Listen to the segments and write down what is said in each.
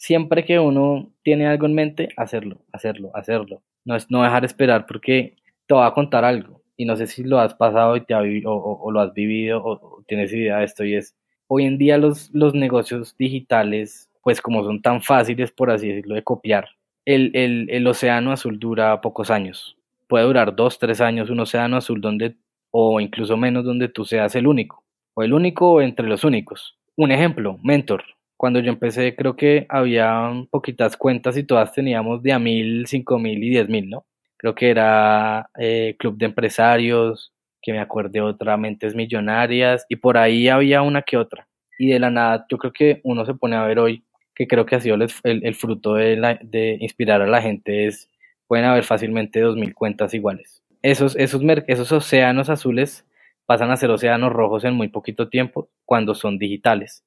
siempre que uno tiene algo en mente, hacerlo, hacerlo, hacerlo. No es no dejar esperar porque te va a contar algo. Y no sé si lo has pasado y te ha, o, o, lo has vivido o, tienes idea de esto y es, hoy en día los, los negocios digitales, pues como son tan fáciles, por así decirlo, de copiar, el, el, el océano azul dura pocos años. Puede durar dos, tres años un océano azul donde, o incluso menos, donde tú seas el único, o el único entre los únicos. Un ejemplo, Mentor cuando yo empecé creo que había poquitas cuentas y todas teníamos de a mil, cinco mil y diez mil, ¿no? Creo que era eh, Club de Empresarios, que me acuerde otra, Mentes Millonarias, y por ahí había una que otra. Y de la nada, yo creo que uno se pone a ver hoy, que creo que ha sido el, el, fruto de, la, de, inspirar a la gente, es, pueden haber fácilmente dos mil cuentas iguales. Esos, esos, esos océanos azules pasan a ser océanos rojos en muy poquito tiempo cuando son digitales.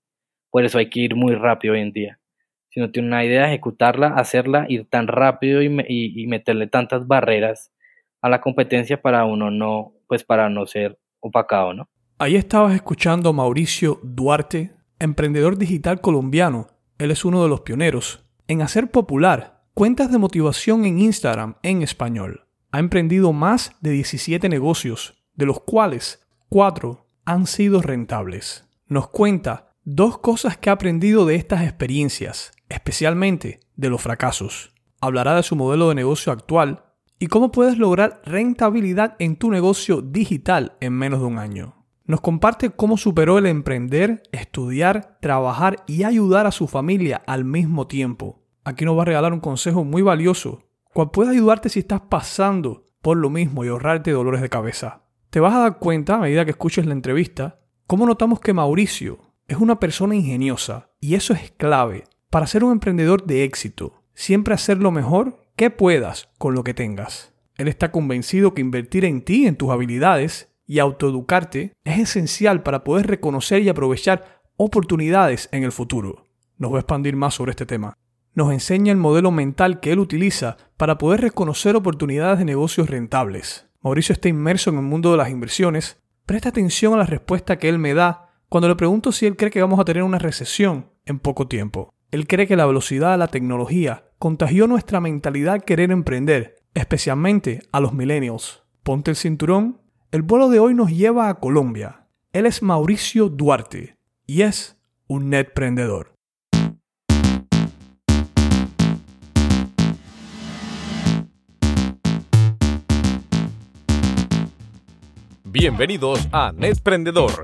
Por eso hay que ir muy rápido hoy en día. Si no tiene una idea, ejecutarla, hacerla, ir tan rápido y, meterle tantas barreras a la competencia para uno no, pues para no ser opacado, ¿no? Ahí estabas escuchando a Mauricio Duarte, emprendedor digital colombiano. Él es uno de los pioneros en hacer popular cuentas de motivación en Instagram en español. Ha emprendido más de 17 negocios, de los cuales 4 han sido rentables. Nos cuenta Dos cosas que ha aprendido de estas experiencias, especialmente de los fracasos. Hablará de su modelo de negocio actual y cómo puedes lograr rentabilidad en tu negocio digital en menos de un año. Nos comparte cómo superó el emprender, estudiar, trabajar y ayudar a su familia al mismo tiempo. Aquí nos va a regalar un consejo muy valioso, cual puede ayudarte si estás pasando por lo mismo y ahorrarte dolores de cabeza. Te vas a dar cuenta a medida que escuches la entrevista cómo notamos que Mauricio es una persona ingeniosa y eso es clave para ser un emprendedor de éxito. Siempre hacer lo mejor que puedas con lo que tengas. Él está convencido que invertir en ti, en tus habilidades y autoeducarte es esencial para poder reconocer y aprovechar oportunidades en el futuro. Nos va a expandir más sobre este tema. Nos enseña el modelo mental que él utiliza para poder reconocer oportunidades de negocios rentables. Mauricio está inmerso en el mundo de las inversiones. Presta atención a la respuesta que él me da cuando le pregunto si él cree que vamos a tener una recesión en poco tiempo. Él cree que la velocidad de la tecnología contagió nuestra mentalidad querer emprender, especialmente a los millennials. Ponte el cinturón. El vuelo de hoy nos lleva a Colombia. Él es Mauricio Duarte y es un netprendedor. Bienvenidos a Netprendedor,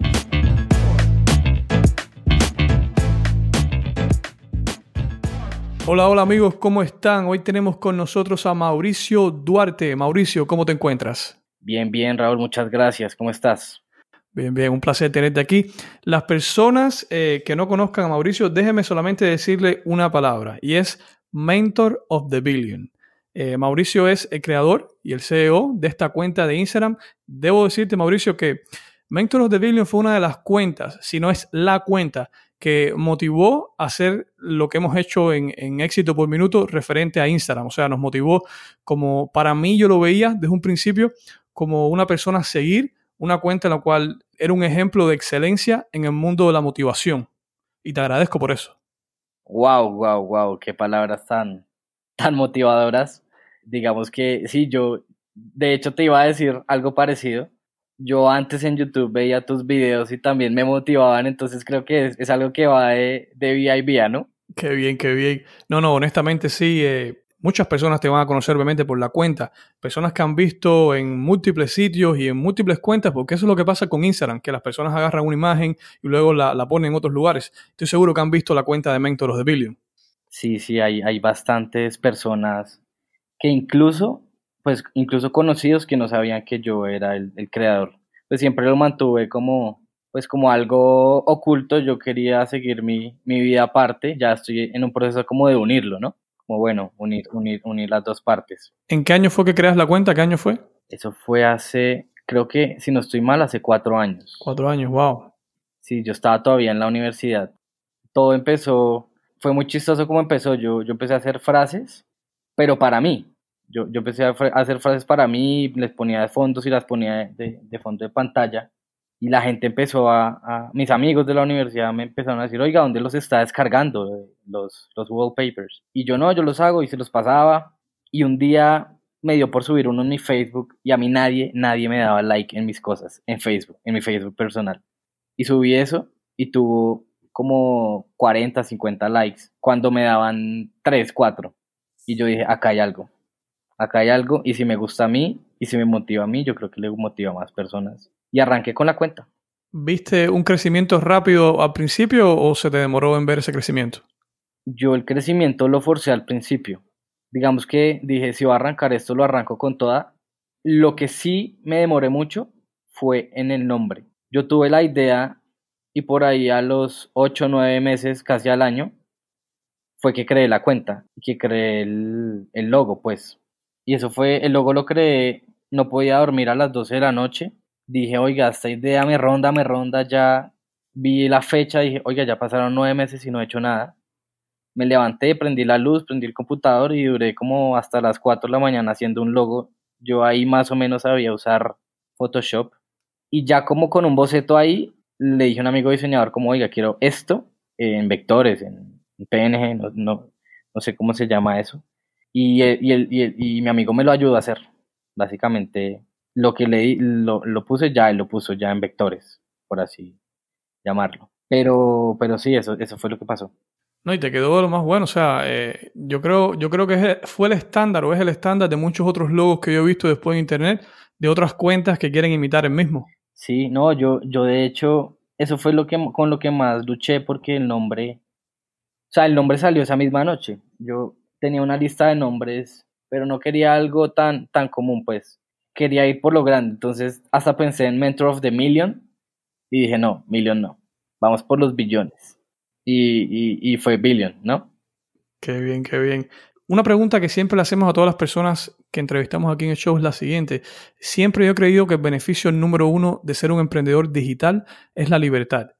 Hola, hola amigos, ¿cómo están? Hoy tenemos con nosotros a Mauricio Duarte. Mauricio, ¿cómo te encuentras? Bien, bien, Raúl, muchas gracias. ¿Cómo estás? Bien, bien, un placer tenerte aquí. Las personas eh, que no conozcan a Mauricio, déjenme solamente decirle una palabra y es Mentor of the Billion. Eh, Mauricio es el creador y el CEO de esta cuenta de Instagram. Debo decirte, Mauricio, que Mentor of the Billion fue una de las cuentas, si no es la cuenta que motivó hacer lo que hemos hecho en, éxito por minuto referente a Instagram. O sea, nos motivó como, para mí yo lo veía desde un principio como una persona a seguir una cuenta en la cual era un ejemplo de excelencia en el mundo de la motivación. Y te agradezco por eso. Wow, wow, wow, qué palabras tan, tan motivadoras. Digamos que sí, yo de hecho te iba a decir algo parecido yo antes en YouTube veía tus videos y también me motivaban, entonces creo que es, algo que va de, de vía y vía, ¿no? Qué bien, qué bien. No, no, honestamente sí. Eh, muchas personas te van a conocer obviamente por la cuenta. Personas que han visto en múltiples sitios y en múltiples cuentas, porque eso es lo que pasa con Instagram, que las personas agarran una imagen y luego la, la ponen en otros lugares. Estoy seguro que han visto la cuenta de Mentors de Billion. Sí, sí, hay, hay bastantes personas que incluso pues incluso conocidos que no sabían que yo era el, creador. Pues siempre lo mantuve como, pues como algo oculto, yo quería seguir mi, mi vida aparte, ya estoy en un proceso como de unirlo, ¿no? Como bueno, unir, unir, unir las dos partes. ¿En qué año fue que creas la cuenta? ¿Qué año fue? Eso fue hace, creo que, si no estoy mal, hace cuatro años. Cuatro años, wow. Sí, yo estaba todavía en la universidad. Todo empezó, fue muy chistoso como empezó. Yo, yo empecé a hacer frases, pero para mí. Yo, yo empecé a hacer frases para mí, les ponía de fondos y las ponía de, de fondo de pantalla y la gente empezó a, mis amigos de la universidad me empezaron a decir, oiga, ¿dónde los está descargando los, los wallpapers? Y yo no, yo los hago y se los pasaba. Y un día me dio por subir uno en mi Facebook y a mí nadie, nadie me daba like en mis cosas, en Facebook, en mi Facebook personal. Y subí eso y tuvo como 40, 50 likes cuando me daban 3, 4. Y yo dije, acá hay algo, acá hay algo y si me gusta a mí y si me motiva a mí, yo creo que le motiva a más personas y arranqué con la cuenta. ¿Viste un crecimiento rápido al principio o se te demoró en ver ese crecimiento? Yo el crecimiento lo forcé al principio. Digamos que dije, si voy a arrancar esto, lo arranco con toda. Lo que sí me demoré mucho fue en el nombre. Yo tuve la idea y por ahí a los 8 o 9 meses, casi al año, fue que creé la cuenta, que creé el, el logo, pues. Y eso fue, el logo lo creé, no podía dormir a las 12 de la noche dije, oiga, esta idea me ronda, me ronda, ya vi la fecha, dije, oiga, ya pasaron nueve meses y no he hecho nada. Me levanté, prendí la luz, prendí el computador y duré como hasta las 4 de la mañana haciendo un logo. Yo ahí más o menos sabía usar Photoshop. Y ya como con un boceto ahí, le dije a un amigo diseñador como, oiga, quiero esto en vectores, en PNG, no, no, sé cómo se llama eso. Y, y, y, y mi amigo me lo ayudó a hacer. Básicamente lo que leí, lo, lo puse ya, y lo puso ya en vectores, por así llamarlo. Pero, pero sí, eso, eso fue lo que pasó. No, y te quedó lo más bueno. O sea, eh, yo creo, yo creo que fue el estándar o es el estándar de muchos otros logos que yo he visto después en internet de otras cuentas que quieren imitar el mismo. Sí, no, yo, yo de hecho, eso fue lo que con lo que más luché porque el nombre, o sea, el nombre salió esa misma noche. Yo tenía una lista de nombres, pero no quería algo tan, tan común, pues quería ir por lo grande. Entonces, hasta pensé en Mentor of the Million y dije, no, Million no. Vamos por los billones. Y, y, fue Billion, ¿no? Qué bien, qué bien. Una pregunta que siempre le hacemos a todas las personas que entrevistamos aquí en el show es la siguiente. Siempre yo he creído que el beneficio número uno de ser un emprendedor digital es la libertad.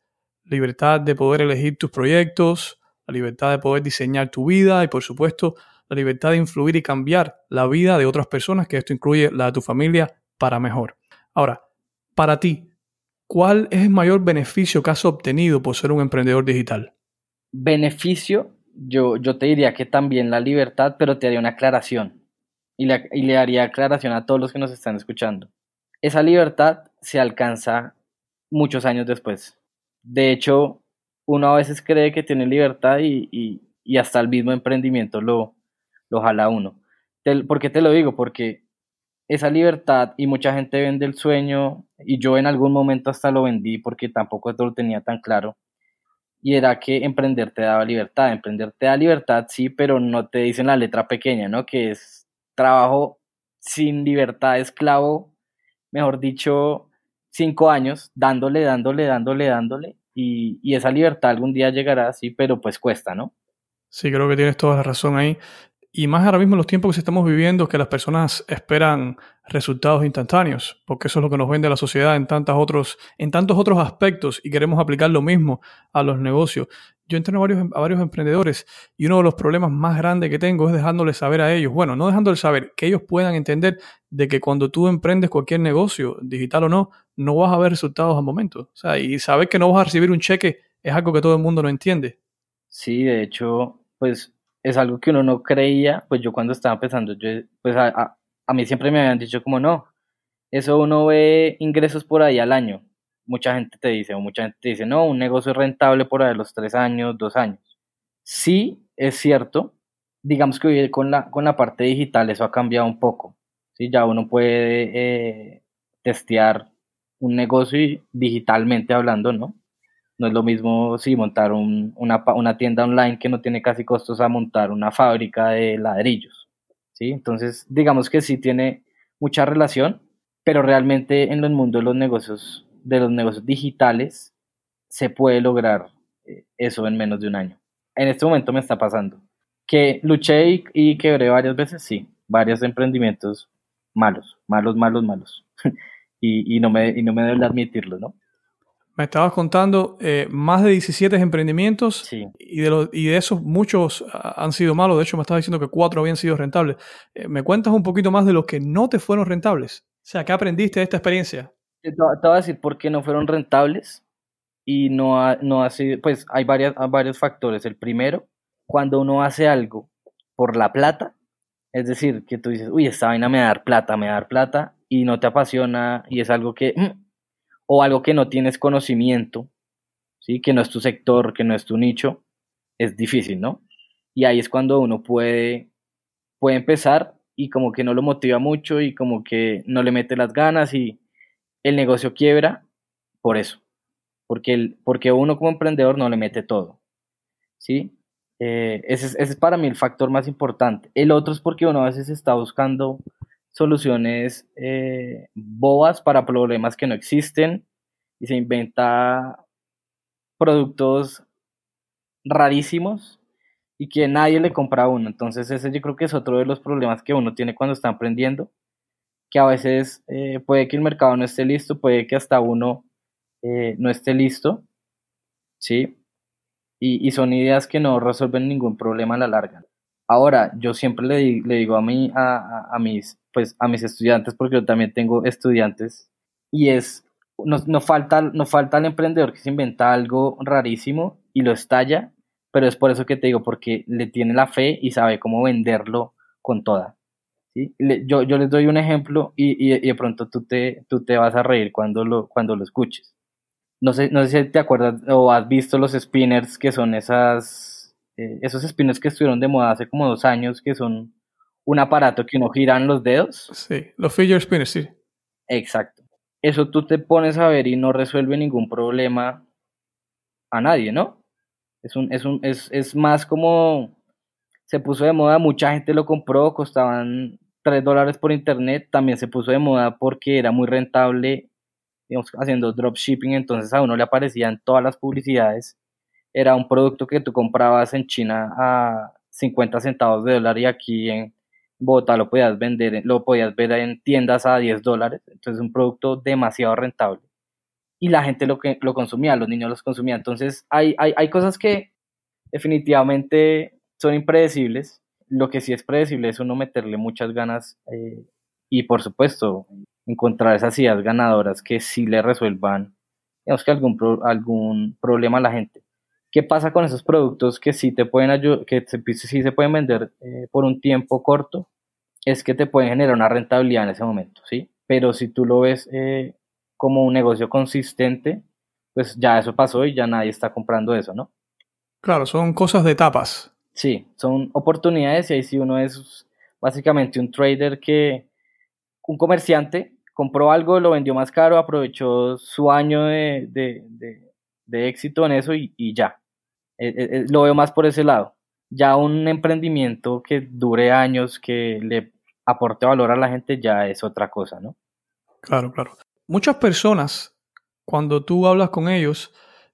Libertad de poder elegir tus proyectos, la libertad de poder diseñar tu vida y por supuesto la libertad de influir y cambiar la vida de otras personas, que esto incluye la de tu familia, para mejor. Ahora, para ti, ¿cuál es el mayor beneficio que has obtenido por ser un emprendedor digital? Beneficio, yo, yo te diría que también la libertad, pero te haría una aclaración. Y y le haría aclaración a todos los que nos están escuchando. Esa libertad se alcanza muchos años después. De hecho, uno a veces cree que tiene libertad y, y, y hasta el mismo emprendimiento lo, lo jala uno. ¿Por qué te lo digo? Porque esa libertad y mucha gente vende el sueño y yo en algún momento hasta lo vendí porque tampoco lo tenía tan claro y era que emprender te daba libertad, emprender te da libertad sí, pero no te dicen la letra pequeña, ¿no? Que es trabajo sin libertad, esclavo, mejor dicho, cinco años, dándole, dándole, dándole, dándole y, y esa libertad algún día llegará, sí, pero pues cuesta, ¿no? Sí, creo que tienes toda la razón ahí. Y más ahora mismo los tiempos que estamos viviendo, que las personas esperan resultados instantáneos, porque eso es lo que nos vende la sociedad en, tantos otros, en tantos otros aspectos y queremos aplicar lo mismo a los negocios. Yo entreno a varios, a varios emprendedores y uno de los problemas más grandes que tengo es dejándoles saber a ellos, bueno, no dejándoles saber, que ellos puedan entender de que cuando tú emprendes cualquier negocio, digital o no, no vas a ver resultados al momento. O sea, y saber que no vas a recibir un cheque es algo que todo el mundo no entiende. Sí, de hecho, pues es algo que uno no creía, pues yo cuando estaba empezando, pues a, a, mí siempre me habían dicho como no, eso uno ve ingresos por ahí al año. Mucha gente te dice, o mucha gente te dice, no, un negocio es rentable por ahí los tres años, dos años. Sí, es cierto. Digamos que hoy con la, con la parte digital eso ha cambiado un poco. ¿sí? Ya uno puede eh, testear un negocio digitalmente hablando, ¿no? No es lo mismo si montar una, una, tienda online que no tiene casi costos a montar una fábrica de ladrillos. ¿sí? Entonces, digamos que sí tiene mucha relación, pero realmente en el mundo de los negocios, de los negocios digitales, se puede lograr eh, eso en menos de un año. En este momento me está pasando. Que luché y, quebré varias veces, sí, varios emprendimientos malos, malos, malos, malos. y, y, no me, y no me debo admitirlo, ¿no? Me estabas contando eh, más de 17 emprendimientos Sí. y, de los, y de esos muchos ah, han sido malos. De hecho, me estabas diciendo que cuatro habían sido rentables. Eh, ¿Me cuentas un poquito más de los que no te fueron rentables? O sea, ¿qué aprendiste de esta experiencia? Te, voy a decir por qué no fueron rentables y no ha, no ha sido, pues hay, varias, varios factores. El primero, cuando uno hace algo por la plata, es decir, que tú dices, uy, esta vaina me va a dar plata, me va a dar plata, y no te apasiona y es algo que, mm, o algo que no tienes conocimiento, ¿sí? que no es tu sector, que no es tu nicho, es difícil, ¿no? Y ahí es cuando uno puede, puede empezar y como que no lo motiva mucho y como que no le mete las ganas y el negocio quiebra por eso, porque, el, porque uno como emprendedor no le mete todo, ¿sí? Eh, ese, es, para mí el factor más importante. El otro es porque uno a veces está buscando soluciones eh, bobas para problemas que no existen y se inventa productos rarísimos y que nadie le compra a uno. Entonces ese yo creo que es otro de los problemas que uno tiene cuando está emprendiendo, que a veces eh, puede que el mercado no esté listo, puede que hasta uno eh, no esté listo, ¿sí? Y, son ideas que no resuelven ningún problema a la larga. Ahora, yo siempre le, di, le digo a, mí, a, mis, pues, a mis estudiantes, porque yo también tengo estudiantes, y es, no, no, falta, no falta el emprendedor que se inventa algo rarísimo y lo estalla, pero es por eso que te digo, porque le tiene la fe y sabe cómo venderlo con toda. ¿Sí? Le, yo, yo les doy un ejemplo y, y, y, de pronto tú te, tú te vas a reír cuando lo, cuando lo escuches. No sé, no sé si te acuerdas o has visto los spinners que son esas, eh, esos spinners que estuvieron de moda hace como dos años, que son un aparato que uno gira en los dedos. Sí, los fidget spinners, sí. Exacto. Eso tú te pones a ver y no resuelve ningún problema a nadie, ¿no? Es, un, es, un, es, es más como se puso de moda, mucha gente lo compró, costaban 3 dólares por internet, también se puso de moda porque era muy rentable, digamos, haciendo dropshipping, entonces a uno le aparecían todas las publicidades. Era un producto que tú comprabas en China a 50 centavos de dólar y aquí en Bogotá lo podías vender, lo podías ver en tiendas a 10 dólares, entonces un producto demasiado rentable y la gente lo, que, lo consumía, los niños los consumían. Entonces hay, hay, hay cosas que definitivamente son impredecibles. Lo que sí es predecible es uno meterle muchas ganas eh, y por supuesto encontrar esas ideas ganadoras que sí le resuelvan digamos que algún, algún problema a la gente. ¿Qué pasa con esos productos que sí te pueden que se, sí se pueden vender eh, por un tiempo corto? Es que te pueden generar una rentabilidad en ese momento, ¿sí? Pero si tú lo ves eh, como un negocio consistente, pues ya eso pasó y ya nadie está comprando eso, ¿no? Claro, son cosas de etapas. Sí, son oportunidades y ahí sí uno es básicamente un trader que, un comerciante, compró algo, lo vendió más caro, aprovechó su año de, de, de, éxito en eso y, y ya. Eh, eh, lo veo más por ese lado. Ya un emprendimiento que dure años, que le aporte valor a la gente, ya es otra cosa, ¿no? Claro, claro. Muchas personas, cuando tú hablas con ellos,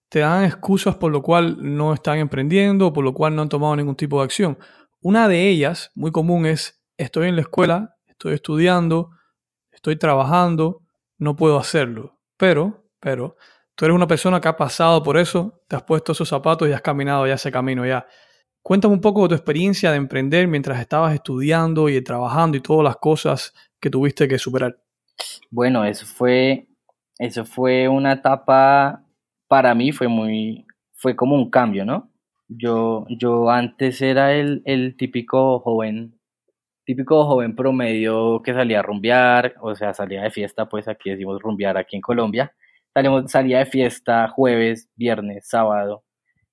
te dan excusas por lo cual no están emprendiendo, por lo cual no han tomado ningún tipo de acción. Una de ellas, muy común, es estoy en la escuela, estoy estudiando, estoy trabajando, no puedo hacerlo. Pero, pero, tú eres una persona que ha pasado por eso, te has puesto esos zapatos y has caminado ya ese camino ya. Cuéntame un poco de tu experiencia de emprender mientras estabas estudiando y trabajando y todas las cosas que tuviste que superar. Bueno, eso fue, eso fue una etapa, para mí fue muy, fue como un cambio, ¿no? Yo, yo antes era el, el típico joven, típico joven promedio que salía a rumbear, o sea, salía de fiesta, pues aquí decimos rumbear aquí en Colombia, salíamos, salía de fiesta jueves, viernes, sábado,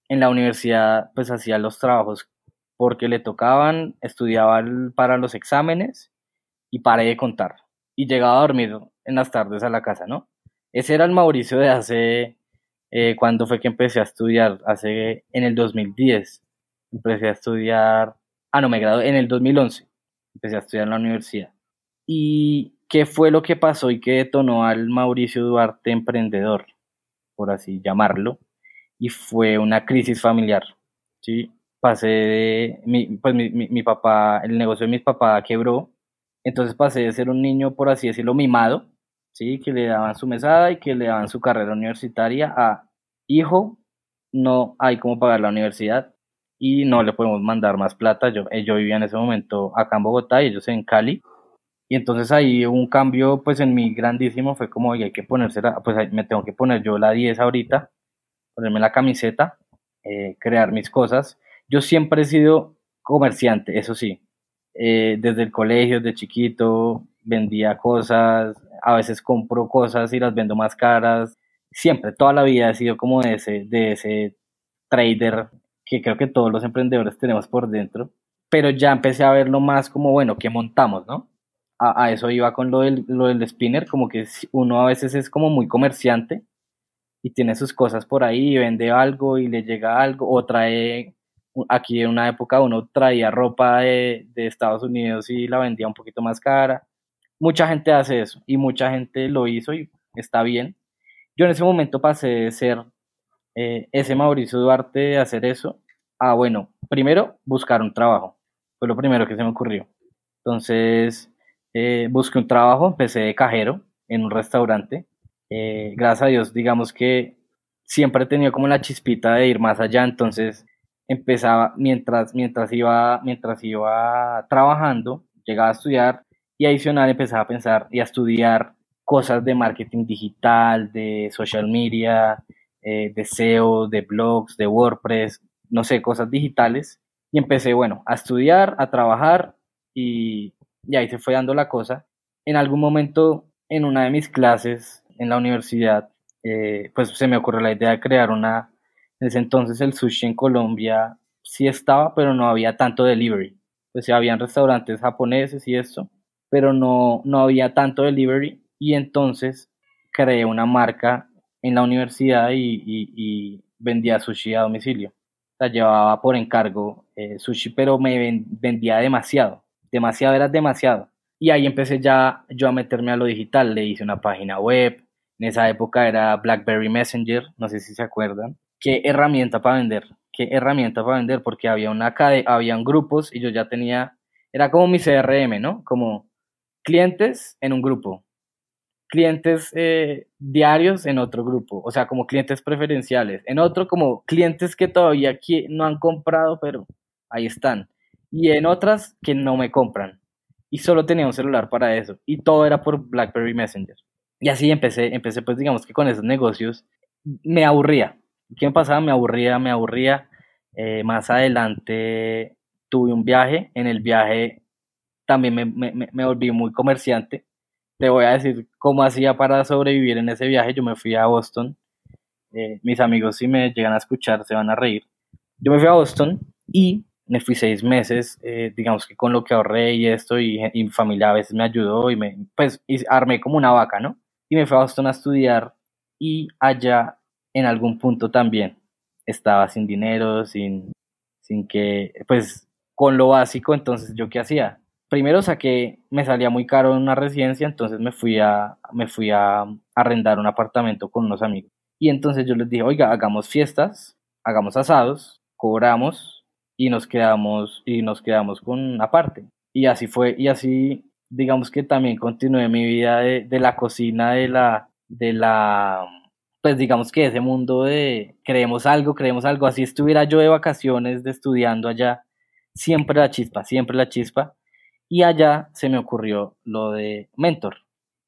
en la universidad pues hacía los trabajos porque le tocaban, estudiaba para los exámenes y paré de contar y llegaba a dormir en las tardes a la casa, ¿no? Ese era el Mauricio de hace, eh, cuando fue que empecé a estudiar, hace, en el 2010, empecé a estudiar, ah, no, me gradué en el 2011, empecé a estudiar en la universidad. ¿Y qué fue lo que pasó y que detonó al Mauricio Duarte emprendedor, por así llamarlo? Y fue una crisis familiar, ¿sí? Pasé de, mi, pues mi, mi, mi papá, el negocio de mis papás quebró, entonces pasé de ser un niño, por así decirlo, mimado, ¿sí? Que le daban su mesada y que le daban su carrera universitaria a hijo, no hay cómo pagar la universidad y no le podemos mandar más plata. Yo, eh, yo vivía en ese momento acá en Bogotá y ellos en Cali. Y entonces ahí un cambio pues en mí grandísimo, fue como, hay que ponerse, pues me tengo que poner yo la 10 ahorita, ponerme la camiseta, eh, crear mis cosas. Yo siempre he sido comerciante, eso sí, eh, desde el colegio, de chiquito, vendía cosas, a veces compro cosas y las vendo más caras. Siempre, toda la vida he sido como de ese, de ese trader que creo que todos los emprendedores tenemos por dentro. Pero ya empecé a verlo más como, bueno, ¿qué montamos, no? A, eso iba con lo del, lo del spinner, como que uno a veces es como muy comerciante y tiene sus cosas por ahí, vende algo y le llega algo, o trae aquí en una época uno traía ropa de, Estados Unidos y la vendía un poquito más cara. Mucha gente hace eso y mucha gente lo hizo y está bien. Yo en ese momento pasé de ser eh, ese Mauricio Duarte de hacer eso a, bueno, primero buscar un trabajo. Fue lo primero que se me ocurrió. Entonces, eh, busqué un trabajo, empecé de cajero en un restaurante. Eh, gracias a Dios, digamos que siempre he tenido como la chispita de ir más allá, entonces empezaba mientras, mientras, iba, mientras iba trabajando, llegaba a estudiar y adicional empezaba a pensar y a estudiar cosas de marketing digital, de social media, eh, de SEO, de blogs, de WordPress, no sé, cosas digitales. Y empecé, bueno, a estudiar, a trabajar y, y ahí se fue dando la cosa. En algún momento, en una de mis clases en la universidad, eh, pues se me ocurrió la idea de crear una en ese entonces el sushi en Colombia sí estaba, pero no había tanto delivery. Pues sí, habían restaurantes japoneses y eso, pero no, no había tanto delivery. Y entonces creé una marca en la universidad y, vendía sushi a domicilio. O sea, llevaba por encargo eh, sushi, pero me vendía demasiado. Demasiado era demasiado. Y ahí empecé ya yo a meterme a lo digital. Le hice una página web. En esa época era BlackBerry Messenger, no sé si se acuerdan qué herramienta para vender, qué herramienta para vender, porque había una habían grupos y yo ya tenía, era como mi CRM, ¿no? Como clientes en un grupo, clientes eh, diarios en otro grupo, o sea, como clientes preferenciales, en otro como clientes que todavía aquí no han comprado, pero ahí están, y en otras que no me compran. Y solo tenía un celular para eso. Y todo era por BlackBerry Messenger. Y así empecé, empecé pues digamos que con esos negocios me aburría. ¿Qué pasaba? Me aburría, me aburría. Eh, más adelante tuve un viaje. En el viaje también me, me, me, volví muy comerciante. Te voy a decir cómo hacía para sobrevivir en ese viaje. Yo me fui a Boston. Eh, mis amigos, si me llegan a escuchar, se van a reír. Yo me fui a Boston y me fui seis meses, eh, digamos que con lo que ahorré y esto, y, mi familia a veces me ayudó y me, pues, y armé como una vaca, ¿no? Y me fui a Boston a estudiar y allá en algún punto también estaba sin dinero, sin, sin que, pues con lo básico, entonces yo qué hacía. Primero saqué, me salía muy caro en una residencia, entonces me fui a, me fui a arrendar un apartamento con unos amigos. Y entonces yo les dije, oiga, hagamos fiestas, hagamos asados, cobramos y nos quedamos, y nos quedamos con una parte. Y así fue, y así digamos que también continué mi vida de, de la cocina, de la, de la pues digamos que ese mundo de creemos algo, creemos algo, así estuviera yo de vacaciones, de estudiando allá, siempre la chispa, siempre la chispa. Y allá se me ocurrió lo de Mentor,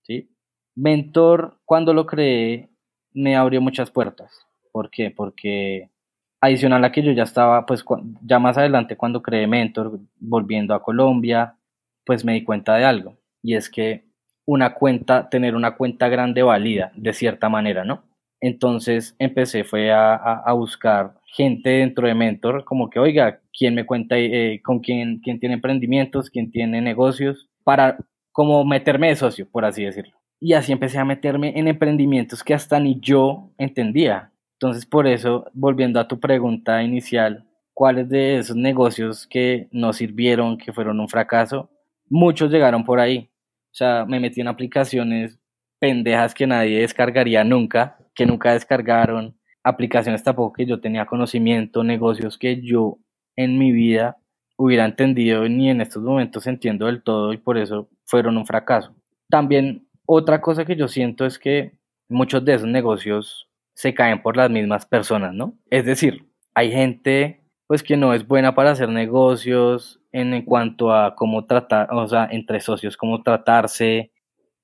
¿sí? Mentor, cuando lo creé, me abrió muchas puertas. ¿Por qué? Porque adicional a que yo ya estaba, pues ya más adelante cuando creé Mentor, volviendo a Colombia, pues me di cuenta de algo. Y es que una cuenta, tener una cuenta grande valida, de cierta manera, ¿no? Entonces empecé fue a, buscar gente dentro de Mentor, como que, oiga, ¿quién me cuenta eh, con quién, quién tiene emprendimientos, quién tiene negocios? Para como meterme de socio, por así decirlo. Y así empecé a meterme en emprendimientos que hasta ni yo entendía. Entonces, por eso, volviendo a tu pregunta inicial, ¿cuáles de esos negocios que no sirvieron, que fueron un fracaso? Muchos llegaron por ahí. O sea, me metí en aplicaciones pendejas que nadie descargaría nunca, que nunca descargaron, aplicaciones tampoco que yo tenía conocimiento, negocios que yo en mi vida hubiera entendido ni en estos momentos entiendo del todo y por eso fueron un fracaso. También Otra cosa que yo siento es que muchos de esos negocios se caen por las mismas personas, ¿no? Es decir, hay gente pues que no es buena para hacer negocios en, cuanto a cómo tratar, o sea, entre socios, cómo tratarse,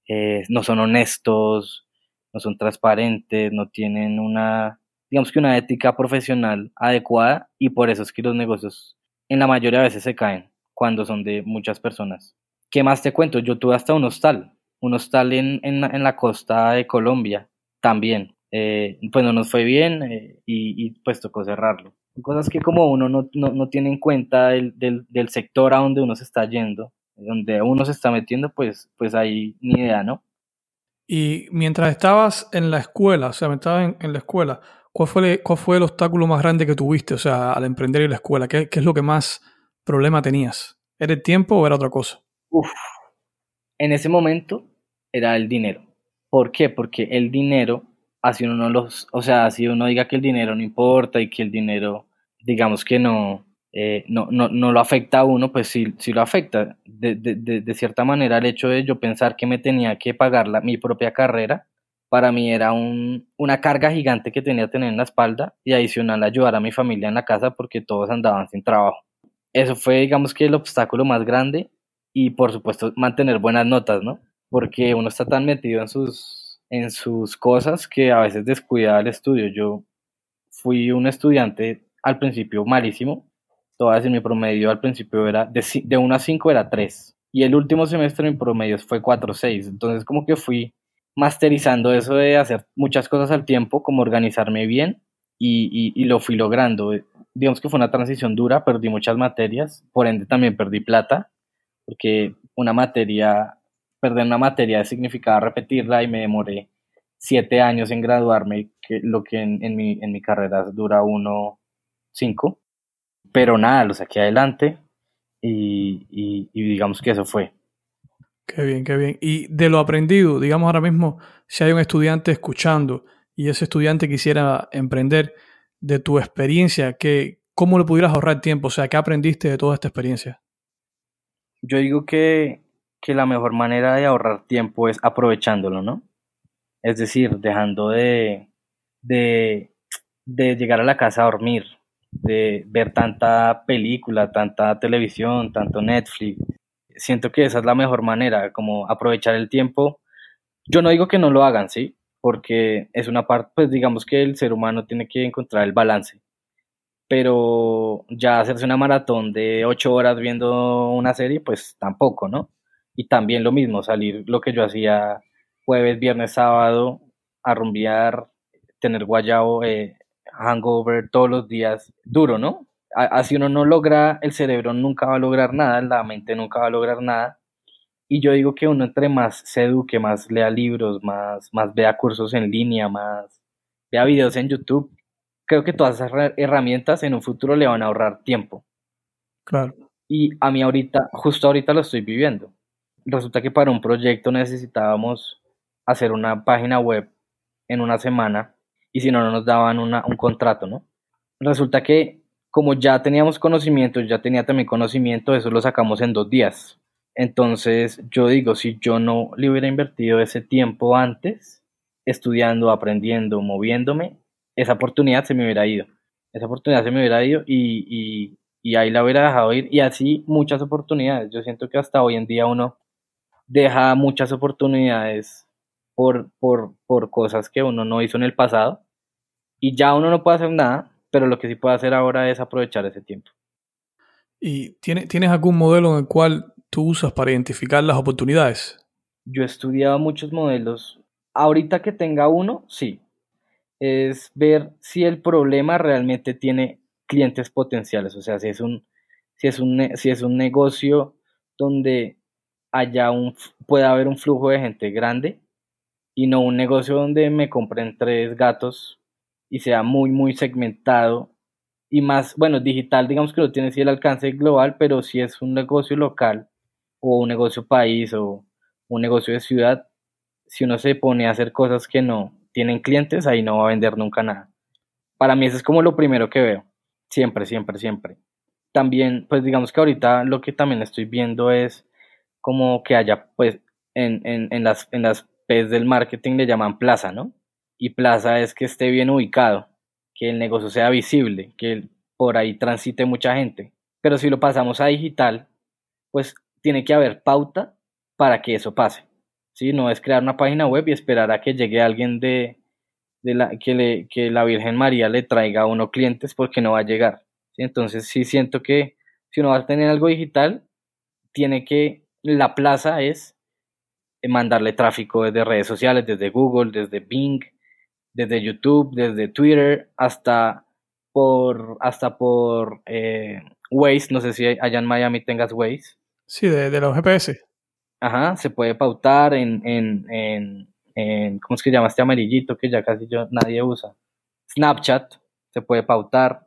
eh, no son honestos, no son transparentes, no tienen una, digamos que una ética profesional adecuada y por eso es que los negocios en la mayoría de veces se caen cuando son de muchas personas. ¿Qué más te cuento? Yo tuve hasta un hostal, un hostal en, en, la costa de Colombia también. Eh, pues no nos fue bien eh, y, y, pues tocó cerrarlo. Cosas que como uno no, no, no tiene en cuenta del, del, del, sector a donde uno se está yendo, donde uno se está metiendo, pues, pues ahí ni idea, ¿no? Y mientras estabas en la escuela, o sea, estabas en, la escuela, ¿cuál fue, ¿cuál fue el obstáculo más grande que tuviste, o sea, al emprender en la escuela? ¿Qué, es lo que más problema tenías? ¿Era el tiempo o era otra cosa? Uf, en ese momento era el dinero. ¿Por qué? Porque el dinero, así uno no los, o sea, si uno diga que el dinero no importa y que el dinero, digamos que no, eh, no, no, no, lo afecta a uno, pues sí, sí lo afecta. De, de, de, cierta manera, el hecho de yo pensar que me tenía que pagar la, mi propia carrera, para mí era un, una carga gigante que tenía que tener en la espalda y adicional ayudar a mi familia en la casa porque todos andaban sin trabajo. Eso fue, digamos que, el obstáculo más grande y, por supuesto, mantener buenas notas, ¿no? porque uno está tan metido en sus, en sus cosas que a veces descuida el estudio. Yo fui un estudiante al principio malísimo, toda decir mi promedio al principio era de, de 1 a 5 era 3 y el último semestre mi promedio fue 4 6, entonces como que fui masterizando eso de hacer muchas cosas al tiempo, como organizarme bien y lo fui logrando. Digamos que fue una transición dura, perdí muchas materias, por ende también perdí plata, porque una materia perder una materia significaba repetirla y me demoré siete años en graduarme, que lo que en, en, mi, en mi carrera dura uno, cinco. Pero nada, lo saqué adelante y, y, y digamos que eso fue. Qué bien, qué bien. Y de lo aprendido, digamos ahora mismo, si hay un estudiante escuchando y ese estudiante quisiera emprender, de tu experiencia, que, ¿cómo le pudieras ahorrar tiempo? O sea, ¿qué aprendiste de toda esta experiencia? Yo digo que que la mejor manera de ahorrar tiempo es aprovechándolo, ¿no? Es decir, dejando de, de, de llegar a la casa a dormir, de ver tanta película, tanta televisión, tanto Netflix. Siento que esa es la mejor manera, como aprovechar el tiempo. Yo no digo que no lo hagan, ¿sí? Porque es una parte, pues digamos que el ser humano tiene que encontrar el balance. Pero ya hacerse una maratón de ocho horas viendo una serie, pues tampoco, ¿no? Y también lo mismo, salir lo que yo hacía jueves, viernes, sábado, a rumbear, tener guayabo, eh, hangover todos los días, duro, ¿no? Así uno no logra, el cerebro nunca va a lograr nada, la mente nunca va a lograr nada. Y yo digo que uno entre más se eduque, más lea libros, más, más vea cursos en línea, más vea videos en YouTube, creo que todas esas herramientas en un futuro le van a ahorrar tiempo. Claro. Y a mí ahorita, justo ahorita lo estoy viviendo resulta que para un proyecto necesitábamos hacer una página web en una semana y si no, no nos daban una, un contrato, ¿no? Resulta que como ya teníamos conocimiento, ya tenía también conocimiento, eso lo sacamos en dos días. Entonces yo digo, si yo no le hubiera invertido ese tiempo antes, estudiando, aprendiendo, moviéndome, esa oportunidad se me hubiera ido. Esa oportunidad se me hubiera ido y, y, y ahí la hubiera dejado ir. Y así muchas oportunidades. Yo siento que hasta hoy en día uno deja muchas oportunidades por, por, por cosas que uno no hizo en el pasado y ya uno no puede hacer nada, pero lo que sí puede hacer ahora es aprovechar ese tiempo. ¿Y tiene, tienes algún modelo en el cual tú usas para identificar las oportunidades? Yo he estudiado muchos modelos. Ahorita que tenga uno, sí. Es ver si el problema realmente tiene clientes potenciales. O sea, si es un, si es un, si es un negocio donde allá un, pueda haber un flujo de gente grande y no un negocio donde me compren tres gatos y sea muy, muy segmentado y más, bueno, digital, digamos que no tiene sí el alcance global, pero si es un negocio local o un negocio país o un negocio de ciudad, si uno se pone a hacer cosas que no tienen clientes, ahí no va a vender nunca nada. Para mí eso es como lo primero que veo, siempre, siempre, siempre. También, pues digamos que ahorita lo que también estoy viendo es como que haya pues en, en, en, las, en las PES del marketing le llaman plaza, ¿no? Y plaza es que esté bien ubicado, que el negocio sea visible, que por ahí transite mucha gente. Pero si lo pasamos a digital, pues tiene que haber pauta para que eso pase. ¿sí? No es crear una página web y esperar a que llegue alguien de, la, que, le, que la Virgen María le traiga a uno clientes porque no va a llegar. Entonces sí siento que si uno va a tener algo digital, tiene que, la plaza es mandarle tráfico desde redes sociales, desde Google, desde Bing, desde YouTube, desde Twitter, hasta por, hasta por eh, Waze, no sé si allá en Miami tengas Waze. Sí, de, los GPS. Ajá, se puede pautar en, en, en, en, ¿cómo es que llama este amarillito que ya casi yo, nadie usa? Snapchat, se puede pautar.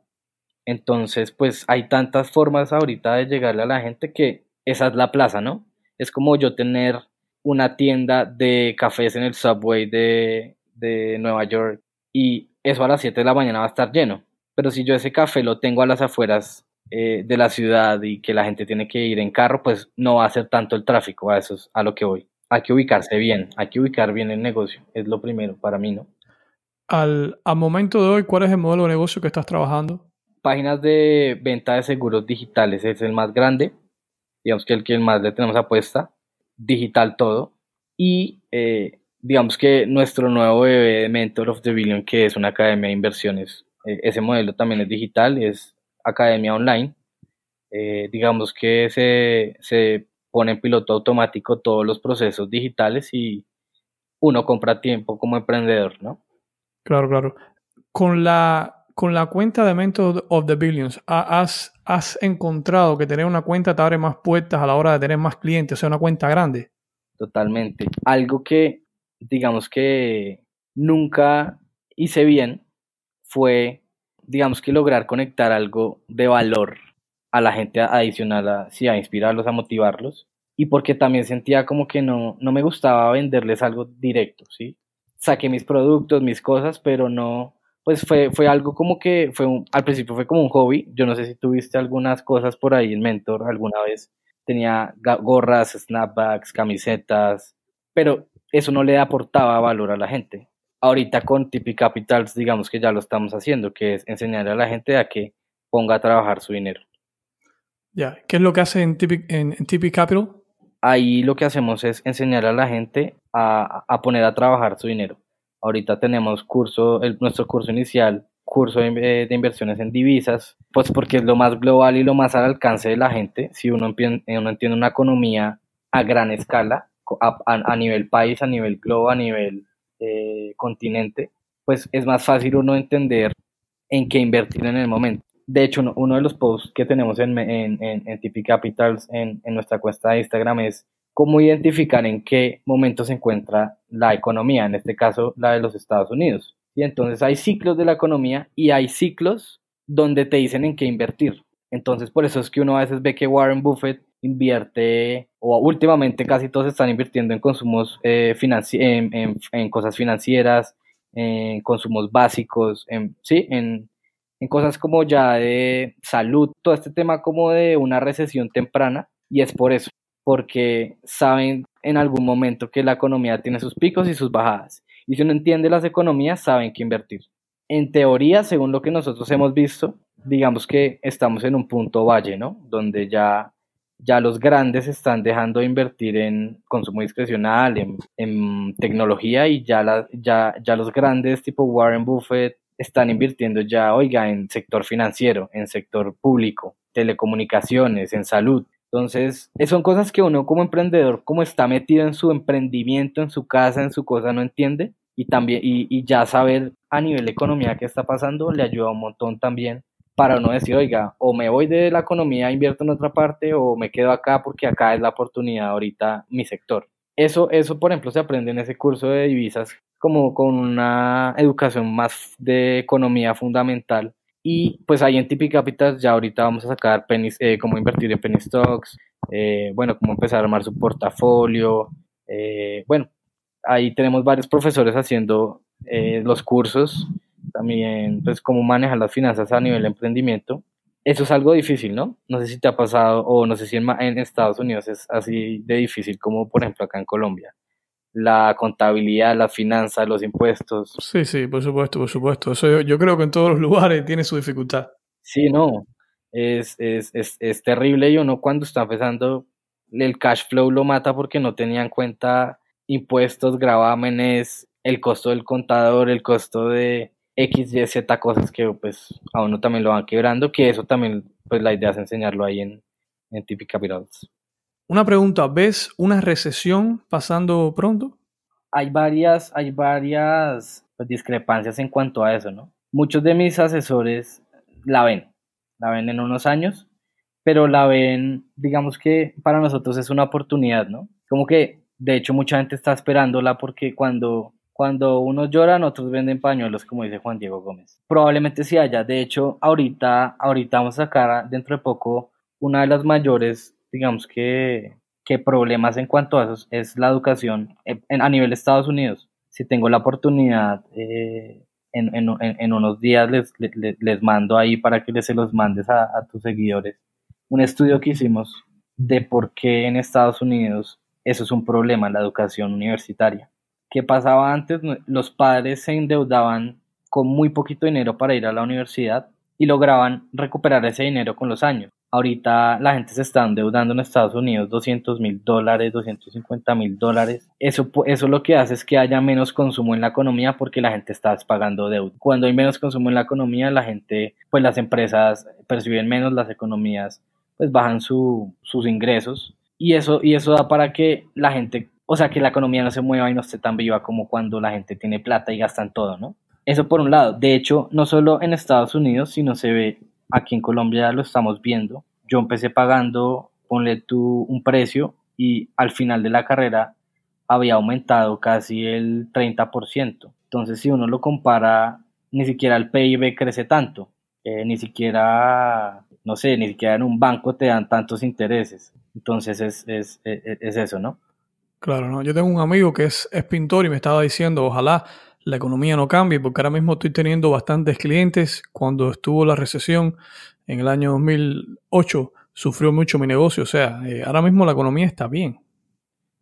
Entonces, pues hay tantas formas ahorita de llegarle a la gente que esa es la plaza, ¿no? Es como yo tener una tienda de cafés en el subway de, de Nueva York y eso a las 7 de la mañana va a estar lleno. Pero si yo ese café lo tengo a las afueras eh, de la ciudad y que la gente tiene que ir en carro, pues no va a ser tanto el tráfico, a eso es a lo que voy. Hay que ubicarse bien, hay que ubicar bien el negocio, es lo primero para mí, ¿no? Al, momento de hoy, ¿cuál es el modelo de negocio que estás trabajando? Páginas de venta de seguros digitales es el más grande, digamos que el que más le tenemos apuesta, digital todo, y eh, digamos que nuestro nuevo bebé de Mentor of the Billion, que es una academia de inversiones, eh, ese modelo también es digital, es academia online. Eh, digamos que se, se pone en piloto automático todos los procesos digitales y uno compra tiempo como emprendedor, ¿no? Claro, claro. Con la, con la cuenta de Mentor of the Billions, ¿has, ¿has encontrado que tener una cuenta te abre más puertas a la hora de tener más clientes, o sea, una cuenta grande? Totalmente. Algo que, digamos que nunca hice bien fue digamos que lograr conectar algo de valor a la gente adicional, a, sí, a inspirarlos, a motivarlos, y porque también sentía como que no, no me gustaba venderles algo directo, ¿sí? Saqué mis productos, mis cosas, pero no, pues fue, fue algo como que, fue al principio fue como un hobby, yo no sé si tuviste algunas cosas por ahí en Mentor alguna vez, tenía gorras, snapbacks, camisetas, pero eso no le aportaba valor a la gente ahorita con Tipi Capitals, digamos que ya lo estamos haciendo, que es enseñarle a la gente a que ponga a trabajar su dinero. Ya, ¿qué es lo que hace en Tipi, en, Capital? Ahí lo que hacemos es enseñar a la gente a, a poner a trabajar su dinero. Ahorita tenemos curso, el, nuestro curso inicial, curso de, inversiones en divisas, pues porque es lo más global y lo más al alcance de la gente. Si uno, uno entiende una economía a gran escala, a, a nivel país, a nivel global, a nivel eh, continente, pues es más fácil uno entender en qué invertir en el momento. De hecho, uno, de los posts que tenemos en, en, en, TP Capitals en, en nuestra cuenta de Instagram es cómo identificar en qué momento se encuentra la economía, en este caso la de los Estados Unidos. Y entonces hay ciclos de la economía y hay ciclos donde te dicen en qué invertir. Entonces por eso es que uno a veces ve que Warren Buffett invierte, o últimamente casi todos están invirtiendo en consumos eh, en, en, cosas financieras, en consumos básicos, en, sí, en, en cosas como ya de salud, todo este tema como de una recesión temprana, y es por eso, porque saben en algún momento que la economía tiene sus picos y sus bajadas, y si uno entiende las economías, saben qué invertir. En teoría, según lo que nosotros hemos visto, digamos que estamos en un punto valle, ¿no? Donde ya ya los grandes están dejando de invertir en consumo discrecional, en, tecnología y ya, ya, los grandes tipo Warren Buffett están invirtiendo ya, oiga, en sector financiero, en sector público, telecomunicaciones, en salud. Entonces, son cosas que uno como emprendedor, como está metido en su emprendimiento, en su casa, en su cosa, no entiende. Y también, y, y ya saber a nivel de economía qué está pasando le ayuda un montón también para no decir, oiga, o me voy de la economía, invierto en otra parte, o me quedo acá porque acá es la oportunidad ahorita mi sector. Eso, eso, por ejemplo, se aprende en ese curso de divisas como con una educación más de economía fundamental. Y pues ahí en Tipi Capital ya ahorita vamos a sacar pennies, eh, cómo invertir en penny stocks, eh, bueno, cómo empezar a armar su portafolio. Eh, bueno, ahí tenemos varios profesores haciendo los cursos también pues cómo manejar las finanzas a nivel de emprendimiento. Eso es algo difícil, ¿no? No sé si te ha pasado o no sé si en, en Estados Unidos es así de difícil como por ejemplo acá en Colombia. la contabilidad, las finanzas, los impuestos. Sí, sí, por supuesto, por supuesto. Eso yo, yo creo que en todos los lugares tiene su dificultad. Sí, no, es, es, es, es terrible y uno cuando está empezando el cash flow lo mata porque no tenía en cuenta impuestos, gravámenes, el costo del contador, el costo de X, Y, Z cosas que pues a uno también lo van quebrando, que eso también pues la idea es enseñarlo ahí en, en Typical Capitals. Una pregunta, ¿ves una recesión pasando pronto? Hay varias, hay varias pues, discrepancias en cuanto a eso, ¿no? Muchos de mis asesores la ven, la ven en unos años, pero la ven, digamos que para nosotros es una oportunidad, ¿no? Como que, de hecho, mucha gente está esperándola porque cuando, cuando unos lloran, otros venden pañuelos, como dice Juan Diego Gómez. Probablemente sí haya, de hecho, ahorita, ahorita vamos a sacar dentro de poco una de las mayores digamos que, que problemas en cuanto a eso es la educación a nivel de Estados Unidos. Si tengo la oportunidad, eh, en, en, en, unos días les, les, mando ahí para que les se los mandes a, a tus seguidores. Un estudio que hicimos de por qué en Estados Unidos eso es un problema, la educación universitaria. ¿Qué pasaba antes? Los padres se endeudaban con muy poquito dinero para ir a la universidad y lograban recuperar ese dinero con los años. Ahorita la gente se está endeudando en Estados Unidos 200 mil dólares, 250 mil dólares. Eso, eso lo que hace es que haya menos consumo en la economía porque la gente está pagando deuda. Cuando hay menos consumo en la economía, la gente, pues las empresas perciben menos, las economías pues bajan sus ingresos y eso, y eso da para que la gente, o sea, que la economía no se mueva y no esté tan viva como cuando la gente tiene plata y gastan todo, ¿no? Eso por un lado. De hecho, no solo en Estados Unidos, sino se ve aquí en Colombia lo estamos viendo. Yo empecé pagando, ponle tú un precio y al final de la carrera había aumentado casi el 30%. Entonces, si uno lo compara, ni siquiera el PIB crece tanto, eh, ni siquiera, no sé, ni siquiera en un banco te dan tantos intereses. Entonces, es, es, es, eso, ¿no? Claro, ¿no? Yo tengo un amigo que es, es pintor y me estaba diciendo, ojalá la economía no cambie, porque ahora mismo estoy teniendo bastantes clientes. Cuando estuvo la recesión en el año 2008, sufrió mucho mi negocio. O sea, eh, ahora mismo la economía está bien.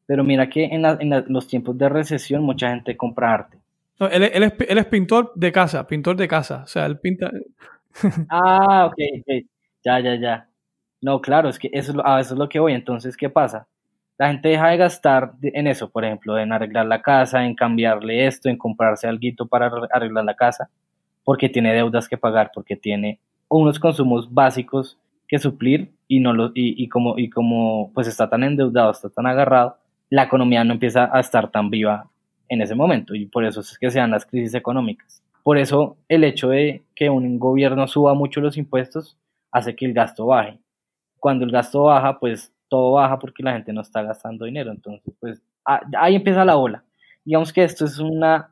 Pero mira que en, los tiempos de recesión mucha gente compra arte. él, es, pintor de casa, pintor de casa. O sea, él pinta... ah, ok, ok. Ya, ya, ya. No, claro, es que eso, a eso es lo que voy. Entonces, ¿qué pasa? La gente deja de gastar en eso, por ejemplo, en arreglar la casa, en cambiarle esto, en comprarse algo para arreglar la casa, porque tiene deudas que pagar, porque tiene unos consumos básicos que suplir y no lo, y, como y como pues está tan endeudado, está tan agarrado, la economía no empieza a estar tan viva en ese momento y por eso es que se dan las crisis económicas. Por eso el hecho de que un gobierno suba mucho los impuestos hace que el gasto baje. Cuando el gasto baja, pues todo baja porque la gente no está gastando dinero. Entonces, pues ahí empieza la ola. Digamos que esto es una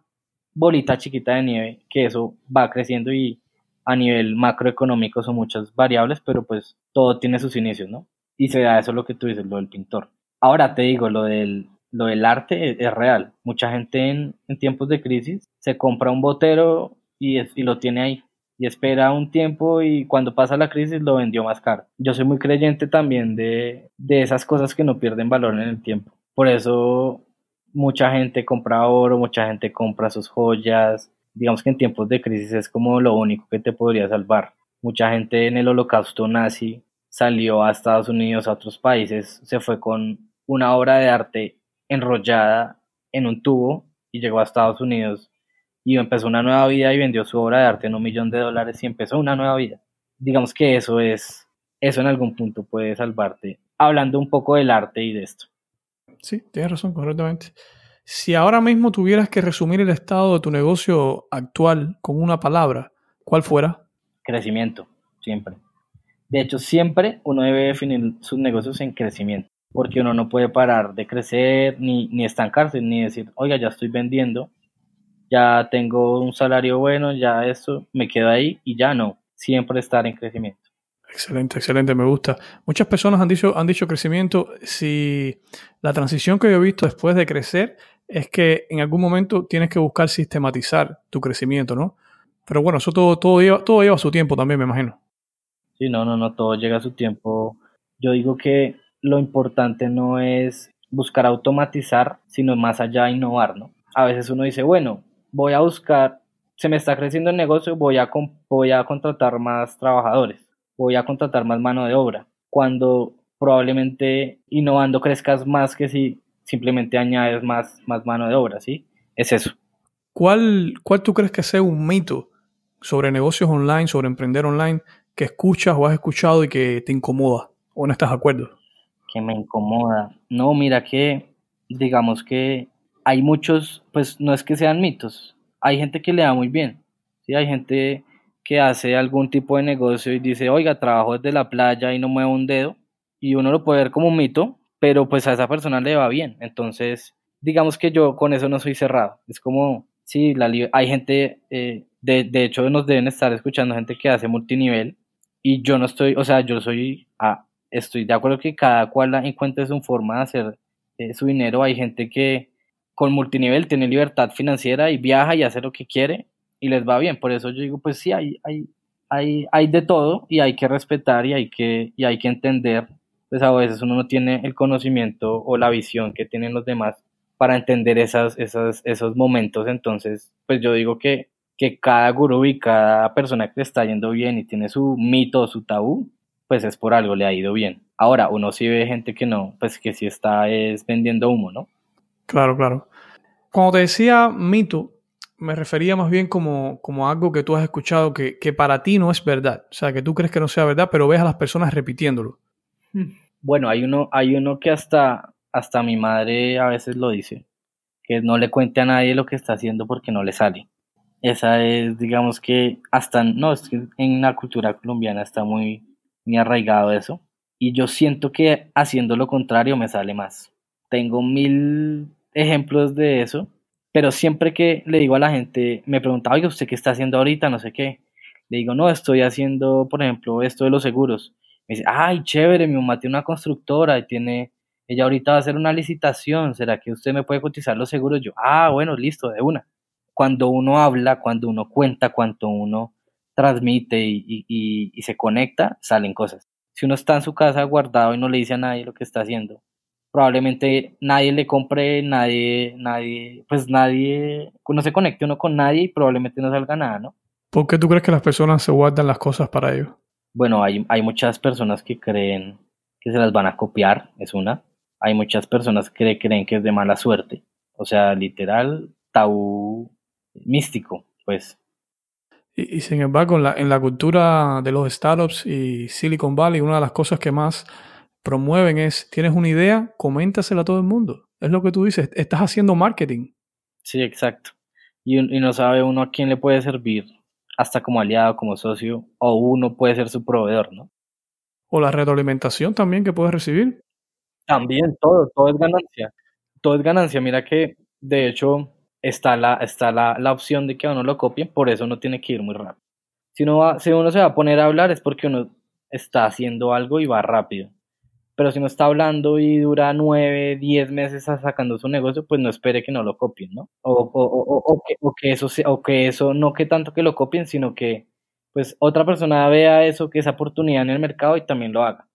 bolita chiquita de nieve, que eso va creciendo y a nivel macroeconómico son muchas variables, pero pues todo tiene sus inicios, ¿no? Y se da eso lo que tú dices, lo del pintor. Ahora te digo, lo del, lo del arte es, real. Mucha gente en, en, tiempos de crisis se compra un botero y, y lo tiene ahí y espera un tiempo y cuando pasa la crisis lo vendió más caro. Yo soy muy creyente también de, de esas cosas que no pierden valor en el tiempo. Por eso mucha gente compra oro, mucha gente compra sus joyas. Digamos que en tiempos de crisis es como lo único que te podría salvar. Mucha gente en el holocausto nazi salió a Estados Unidos, a otros países, se fue con una obra de arte enrollada en un tubo y llegó a Estados Unidos y empezó una nueva vida y vendió su obra de arte en un millón de dólares y empezó una nueva vida. Digamos que eso es, eso en algún punto puede salvarte, hablando un poco del arte y de esto. Sí, tienes razón, correctamente. Si ahora mismo tuvieras que resumir el estado de tu negocio actual con una palabra, ¿cuál fuera? Crecimiento, siempre. De hecho, siempre uno debe definir sus negocios en crecimiento, porque uno no puede parar de crecer, ni, ni estancarse, ni decir, oiga, ya estoy vendiendo, ya tengo un salario bueno, ya eso, me quedo ahí y ya no, siempre estar en crecimiento. Excelente, excelente, me gusta. Muchas personas han dicho, han dicho crecimiento. Si la transición que yo he visto después de crecer es que en algún momento tienes que buscar sistematizar tu crecimiento, ¿no? Pero bueno, eso todo, todo, lleva, todo lleva su tiempo también, me imagino. Sí, no, no, no, todo llega a su tiempo. Yo digo que lo importante no es buscar automatizar, sino más allá innovar, ¿no? A veces uno dice, bueno, voy a buscar, se me está creciendo el negocio, voy a, voy a contratar más trabajadores, voy a contratar más mano de obra, cuando probablemente innovando crezcas más que si simplemente añades más, más mano de obra, ¿sí? Es eso. ¿Cuál, ¿Cuál tú crees que sea un mito sobre negocios online, sobre emprender online, que escuchas o has escuchado y que te incomoda o no estás de acuerdo? Que me incomoda. No, mira que, digamos que hay muchos, pues no es que sean mitos, hay gente que le da muy bien, ¿sí? Hay gente que hace algún tipo de negocio y dice, oiga, trabajo desde la playa y no muevo un dedo, y uno lo puede ver como un mito, pero pues a esa persona le va bien. Entonces, digamos que yo con eso no soy cerrado. Es como, sí, la, hay gente, eh, de, de, hecho nos deben estar escuchando gente que hace multinivel y yo no estoy, o sea, yo soy, ah, estoy de acuerdo que cada cual encuentre su forma de hacer eh, su dinero. Hay gente que con multinivel tiene libertad financiera y viaja y hace lo que quiere y les va bien. Por eso yo digo, pues sí, hay, hay, hay, hay de todo y hay que respetar y hay que, y hay que entender pues a veces uno no tiene el conocimiento o la visión que tienen los demás para entender esas, esas, esos momentos. Entonces, pues yo digo que, que cada gurú y cada persona que está yendo bien y tiene su mito su tabú, pues es por algo, le ha ido bien. Ahora, uno sí ve gente que no, pues que sí está es vendiendo humo, ¿no? Claro, claro. Cuando te decía mito, me refería más bien como, como algo que tú has escuchado que, que para ti no es verdad. O sea, que tú crees que no sea verdad, pero ves a las personas repitiéndolo. Bueno, hay uno, hay uno que hasta, hasta mi madre a veces lo dice, que no le cuente a nadie lo que está haciendo porque no le sale. Esa es, digamos que hasta, no, es que en la cultura colombiana está muy, muy arraigado eso. Y yo siento que haciendo lo contrario me sale más. Tengo mil ejemplos de eso, pero siempre que le digo a la gente, me pregunta, oye, ¿usted qué está haciendo ahorita? No sé qué. Le digo, no, estoy haciendo, por ejemplo, esto de los seguros me dice, ay, chévere, mi mamá tiene una constructora y tiene, ella ahorita va a hacer una licitación, ¿será que usted me puede cotizar los seguros? Yo, ah, bueno, listo, de una. Cuando uno habla, cuando uno cuenta, cuando uno transmite y, se conecta, salen cosas. Si uno está en su casa guardado y no le dice a nadie lo que está haciendo, probablemente nadie le compre, nadie, nadie, pues nadie, no se conecte uno con nadie y probablemente no salga nada, ¿no? ¿Por qué tú crees que las personas se guardan las cosas para ellos? bueno, hay, hay muchas personas que creen que se las van a copiar, es una. Hay muchas personas que creen que es de mala suerte. O sea, literal, tabú místico, pues. Y, sin embargo, en la, en la cultura de los startups y Silicon Valley, una de las cosas que más promueven es, tienes una idea, coméntasela a todo el mundo. Es lo que tú dices, estás haciendo marketing. Sí, exacto. Y, y no sabe uno a quién le puede servir hasta como aliado, como socio, o uno puede ser su proveedor, ¿no? O la retroalimentación también que puedes recibir. También, todo, todo es ganancia. Todo es ganancia. Mira que, de hecho, está la, está la, la opción de que uno lo copien, por eso uno tiene que ir muy rápido. Si uno, va, si uno se va a poner a hablar es porque uno está haciendo algo y va rápido. Pero si no está hablando y dura nueve, diez meses sacando su negocio, pues no espere que no lo copien, ¿no? O, o, o, o, que, que eso sea, o que eso no que tanto que lo copien, sino que pues otra persona vea eso, que esa oportunidad en el mercado y también lo haga.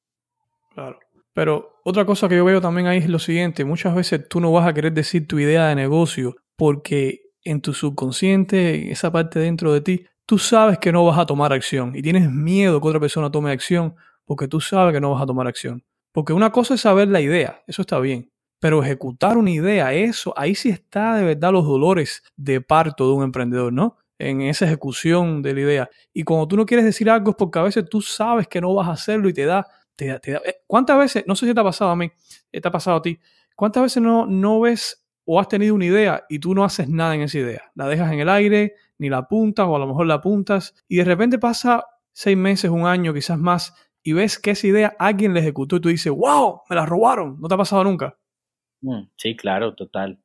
Claro. Pero otra cosa que yo veo también ahí es lo siguiente, muchas veces tú no vas a querer decir tu idea de negocio porque en tu subconsciente, en esa parte dentro de ti, tú sabes que no vas a tomar acción y tienes miedo que otra persona tome acción porque tú sabes que no vas a tomar acción. Porque una cosa es saber la idea, eso está bien. Pero ejecutar una idea, eso, ahí sí está de verdad los dolores de parto de un emprendedor, ¿no? En esa ejecución de la idea. Y cuando tú no quieres decir algo es porque a veces tú sabes que no vas a hacerlo y te da, te da, te da. Eh, ¿Cuántas veces, no sé si te ha pasado a mí, te ha pasado a ti, cuántas veces no, no ves o has tenido una idea y tú no haces nada en esa idea? La dejas en el aire, ni la apuntas o a lo mejor la apuntas y de repente pasa seis meses, un año, quizás más y ves que esa idea alguien la ejecutó y tú dices, wow, me la robaron. ¿No te ha pasado nunca? Mm, sí, claro, total.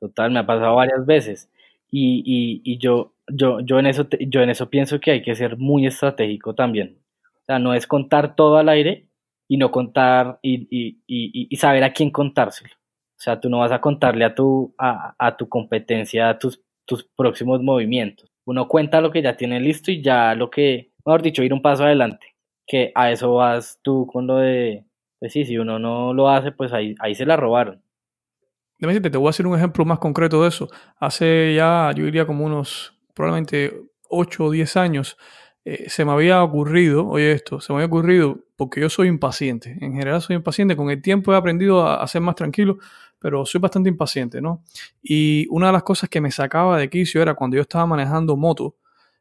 Total, me ha pasado varias veces. Y, y, y yo, yo, yo, en eso yo en eso pienso que hay que ser muy estratégico también. O sea, no es contar todo al aire y no contar y, y, y, saber a quién contárselo. O sea, tú no vas a contarle a tu, a, a tu competencia tus, tus próximos movimientos. Uno cuenta lo que ya tiene listo y ya lo que, mejor dicho, ir un paso adelante que a eso vas tú con lo de Pues sí, si uno no lo hace, pues ahí, ahí se la robaron. Déjame decirte, te voy a hacer un ejemplo más concreto de eso. Hace ya, yo diría como unos, probablemente 8 o 10 años, eh, se me había ocurrido, oye esto, se me había ocurrido, porque yo soy impaciente, en general soy impaciente, con el tiempo he aprendido a, a ser más tranquilo, pero soy bastante impaciente, ¿no? Y una de las cosas que me sacaba de quicio era cuando yo estaba manejando moto,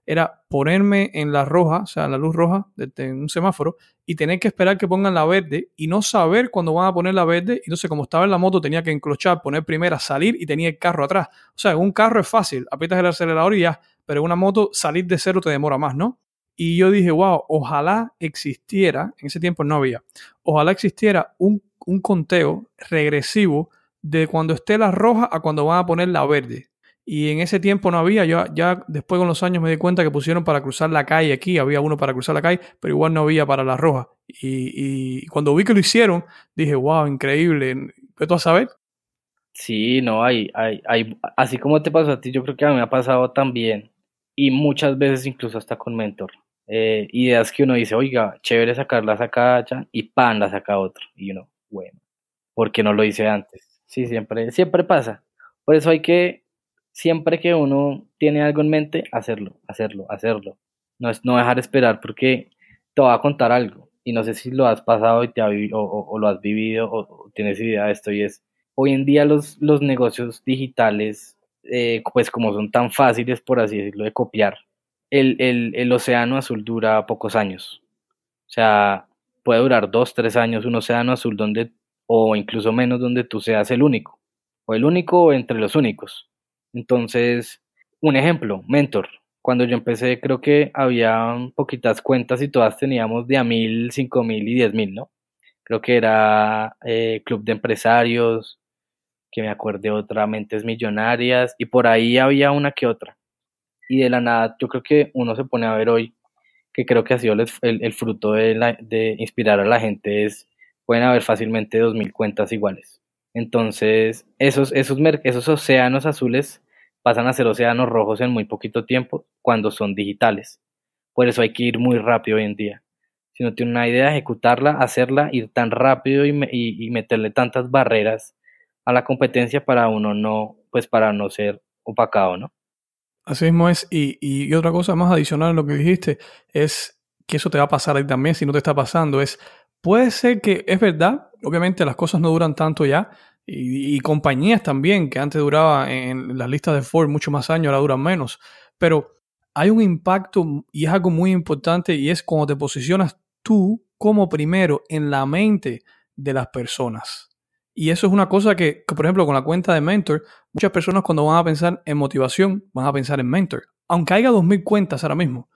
era ponerme en la roja, o sea, en la luz roja de, un semáforo y tener que esperar que pongan la verde y no saber cuándo van a poner la verde. Entonces, como estaba en la moto, tenía que enclochar, poner primera, salir y tenía el carro atrás. O sea, en un carro es fácil, aprietas el acelerador y ya, pero en una moto salir de cero te demora más, ¿no? Y yo dije, wow, ojalá existiera, en ese tiempo no había, ojalá existiera un, un conteo regresivo de cuando esté la roja a cuando van a poner la verde. Y en ese tiempo no había, yo ya después con los años me di cuenta que pusieron para cruzar la calle aquí, había uno para cruzar la calle, pero igual no había para la roja. Y, cuando vi que lo hicieron, dije, wow, increíble. ¿Qué tú a saber? Sí, no, hay, hay, hay, así como te pasó a ti, yo creo que a mí me ha pasado también, y muchas veces incluso hasta con mentor. Eh, ideas que uno dice, oiga, chévere sacarla saca y pan la saca otro. Y uno, bueno, ¿por qué no lo hice antes? Sí, siempre, siempre pasa. Por eso hay que siempre que uno tiene algo en mente, hacerlo, hacerlo, hacerlo. No es no dejar esperar porque te va a contar algo. Y no sé si lo has pasado y te o, lo has vivido o, tienes idea de esto y es hoy en día los, los negocios digitales eh, pues como son tan fáciles por así decirlo de copiar el, el, el océano azul dura pocos años. O sea puede durar dos tres años un océano azul donde o incluso menos donde tú seas el único o el único entre los únicos entonces, un ejemplo, Mentor. Cuando yo empecé, creo que había poquitas cuentas y todas teníamos de a mil, cinco mil y diez mil, ¿no? Creo que era eh, Club de Empresarios, que me acuerde otra, Mentes Millonarias, y por ahí había una que otra. Y de la nada, yo creo que uno se pone a ver hoy, que creo que ha sido el, fruto de, de inspirar a la gente, es, pueden haber fácilmente dos mil cuentas iguales. Entonces, esos, esos, esos océanos azules pasan a ser océanos rojos en muy poquito tiempo cuando son digitales. Por eso hay que ir muy rápido hoy en día. Si no tiene una idea, ejecutarla, hacerla, ir tan rápido y, y, meterle tantas barreras a la competencia para uno no, pues para no ser opacado, ¿no? Así mismo es. Y, y, otra cosa más adicional a lo que dijiste es que eso te va a pasar ahí también si no te está pasando. Es, puede ser que es verdad obviamente las cosas no duran tanto ya. Y, compañías también, que antes duraba en las listas de Ford mucho más años, ahora duran menos. Pero hay un impacto y es algo muy importante y es cuando te posicionas tú como primero en la mente de las personas. Y eso es una cosa que, por ejemplo, con la cuenta de Mentor, muchas personas cuando van a pensar en motivación, van a pensar en Mentor. Aunque haya 2.000 cuentas ahora mismo.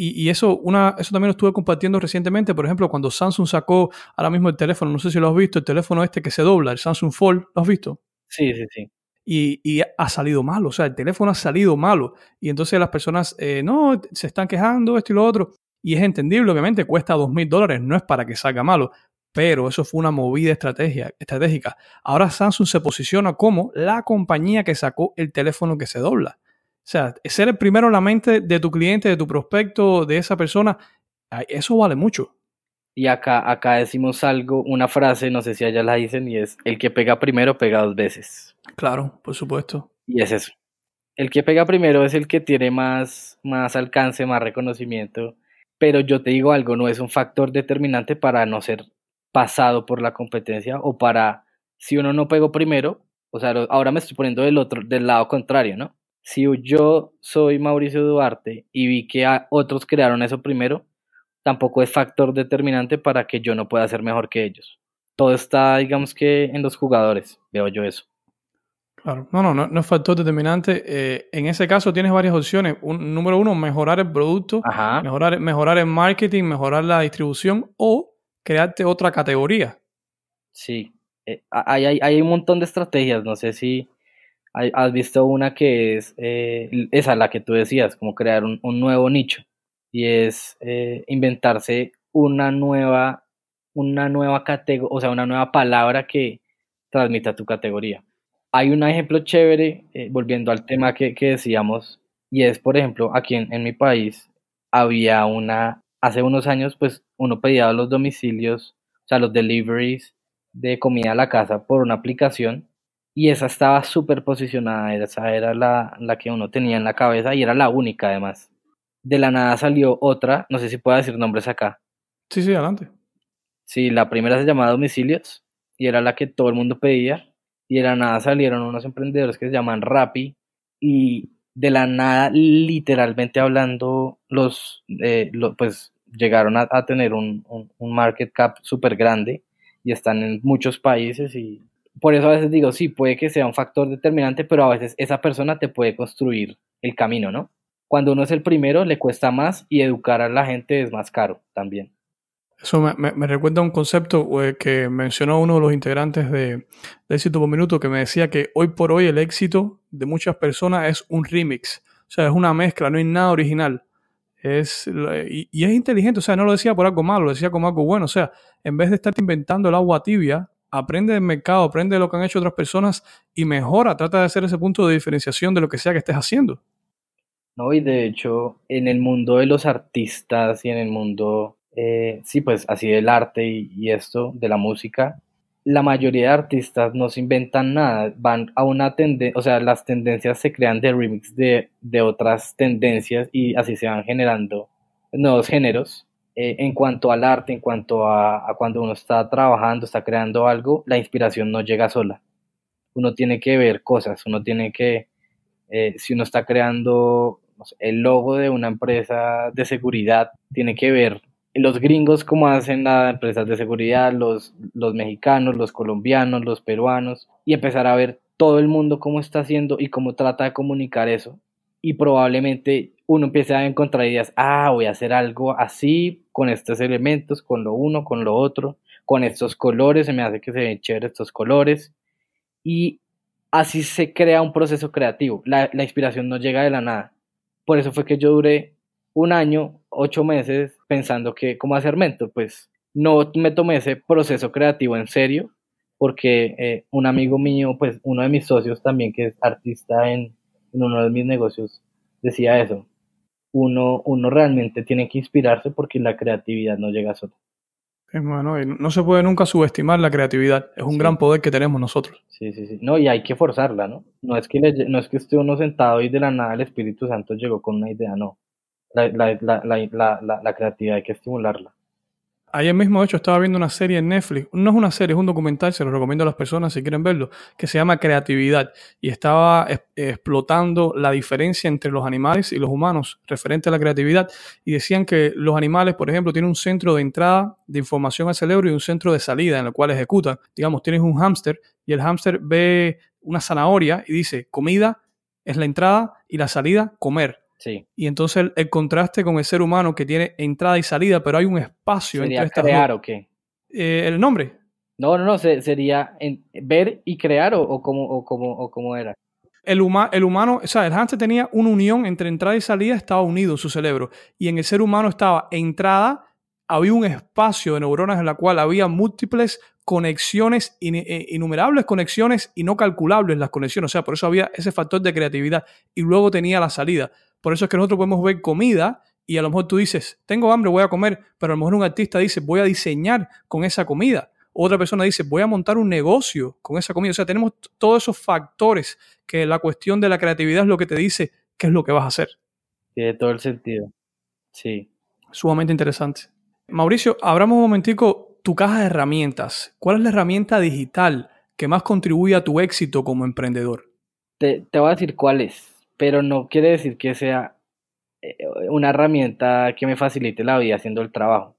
Y, eso, una, eso también lo estuve compartiendo recientemente, por ejemplo, cuando Samsung sacó ahora mismo el teléfono, no sé si lo has visto, el teléfono este que se dobla, el Samsung Fold, ¿lo has visto? Sí, sí, sí. Y, y ha salido malo, o sea, el teléfono ha salido malo. Y entonces las personas, eh, no, se están quejando, esto y lo otro. Y es entendible, obviamente, cuesta dos mil dólares, no es para que salga malo, pero eso fue una movida estrategia, estratégica. Ahora Samsung se posiciona como la compañía que sacó el teléfono que se dobla. O sea, ser el primero en la mente de tu cliente, de tu prospecto, de esa persona, eso vale mucho. Y acá, acá decimos algo, una frase, no sé si allá la dicen, y es, el que pega primero pega dos veces. Claro, por supuesto. Y es eso. El que pega primero es el que tiene más, más alcance, más reconocimiento. Pero yo te digo algo, no es un factor determinante para no ser pasado por la competencia o para, si uno no pegó primero, o sea, ahora me estoy poniendo del otro, del lado contrario, ¿no? Si yo soy Mauricio Duarte y vi que otros crearon eso primero, tampoco es factor determinante para que yo no pueda ser mejor que ellos. Todo está, digamos que, en los jugadores, veo yo eso. Claro, no, no, no, es factor determinante. Eh, en ese caso tienes varias opciones. Un, número uno, mejorar el producto, mejorar, mejorar el marketing, mejorar la distribución o crearte otra categoría. Sí, eh, hay, hay, hay, un montón de estrategias. No sé si has visto una que es eh, esa, la que tú decías, como crear un, nuevo nicho y es eh, inventarse una nueva, una nueva categoría, o sea, una nueva palabra que transmita tu categoría. Hay un ejemplo chévere, eh, volviendo al tema que, decíamos, y es, por ejemplo, aquí en, en mi país había una, hace unos años, pues uno pedía los domicilios, o sea, los deliveries de comida a la casa por una aplicación y esa estaba súper posicionada, esa era la, la que uno tenía en la cabeza y era la única además. De la nada salió otra, no sé si puedo decir nombres acá. Sí, sí, adelante. Sí, la primera se llamaba Domicilios y era la que todo el mundo pedía y de la nada salieron unos emprendedores que se llaman Rappi y de la nada, literalmente hablando, los, eh, pues llegaron a, tener un, un, market cap súper grande y están en muchos países y por eso a veces digo, sí, puede que sea un factor determinante, pero a veces esa persona te puede construir el camino, ¿no? Cuando uno es el primero le cuesta más y educar a la gente es más caro también. Eso me, recuerda un concepto que mencionó uno de los integrantes de, de, Éxito por Minuto, que me decía que hoy por hoy el éxito de muchas personas es un remix. O sea, es una mezcla, no hay nada original. Es, y, y, es inteligente, o sea, no lo decía por algo malo, lo decía como algo bueno. O sea, en vez de estar inventando el agua tibia, aprende del mercado, aprende de lo que han hecho otras personas y mejora, trata de hacer ese punto de diferenciación de lo que sea que estés haciendo. No, y de hecho, en el mundo de los artistas y en el mundo eh, sí, pues así del arte y, esto, de la música, la mayoría de artistas no se inventan nada, van a una tendencia, o sea, las tendencias se crean de remix de, otras tendencias y así se van generando nuevos géneros. Eh, en cuanto al arte, en cuanto a, cuando uno está trabajando, está creando algo, la inspiración no llega sola. Uno tiene que ver cosas, uno tiene que, eh, si uno está creando el logo de una empresa de seguridad, tiene que ver los gringos como hacen las empresas de seguridad, los, los mexicanos, los colombianos, los peruanos, y empezar a ver todo el mundo cómo está haciendo y cómo trata de comunicar eso. Y probablemente uno empiece a encontrar ideas, ah, voy a hacer algo así, con estos elementos, con lo uno, con lo otro, con estos colores, se me hace que se ven chéveres estos colores. Y así se crea un proceso creativo. La, la inspiración no llega de la nada. Por eso fue que yo duré un año, ocho meses pensando que cómo hacer mentor, pues no me tomé ese proceso creativo en serio, porque eh, un amigo mío, pues uno de mis socios también, que es artista en, uno de mis negocios, decía eso. Uno, uno realmente tiene que inspirarse porque la creatividad no llega sola. Bueno, no se puede nunca subestimar la creatividad. Es un gran poder que tenemos nosotros. Sí, sí, sí. No, y hay que forzarla, ¿no? No es que, no es que esté uno sentado y de la nada el Espíritu Santo llegó con una idea, no la, creatividad, hay que estimularla. Ayer mismo, de hecho, estaba viendo una serie en Netflix. No es una serie, es un documental, se lo recomiendo a las personas si quieren verlo, que se llama Creatividad. Y estaba explotando la diferencia entre los animales y los humanos referente a la creatividad. Y decían que los animales, por ejemplo, tienen un centro de entrada de información al cerebro y un centro de salida en el cual ejecutan. Digamos, tienes un hámster y el hámster ve una zanahoria y dice, comida es la entrada y la salida, comer. Y entonces el, contraste con el ser humano que tiene entrada y salida, pero hay un espacio ¿Sería entre crear o qué? Eh, ¿El nombre? No, no, no, sería ver y crear o, o, como, o, como, o como era. El, el humano, o sea, el hamster tenía una unión entre entrada y salida, estaba unido en su cerebro. Y en el ser humano estaba entrada, había un espacio de neuronas en la cual había múltiples conexiones, eh, innumerables conexiones y no calculables las conexiones. O sea, por eso había ese factor de creatividad. Y luego tenía la salida. Por eso es que nosotros podemos ver comida y a lo mejor tú dices, tengo hambre, voy a comer, pero a lo mejor un artista dice, voy a diseñar con esa comida. Otra persona dice, voy a montar un negocio con esa comida. O sea, tenemos todos esos factores que la cuestión de la creatividad es lo que te dice qué es lo que vas a hacer. Tiene todo el sentido. Sí. Sumamente interesante. Mauricio, abramos un momentico tu caja de herramientas. ¿Cuál es la herramienta digital que más contribuye a tu éxito como emprendedor? Te, te voy a decir cuál es pero no quiere decir que sea eh, una herramienta que me facilite la vida haciendo el trabajo.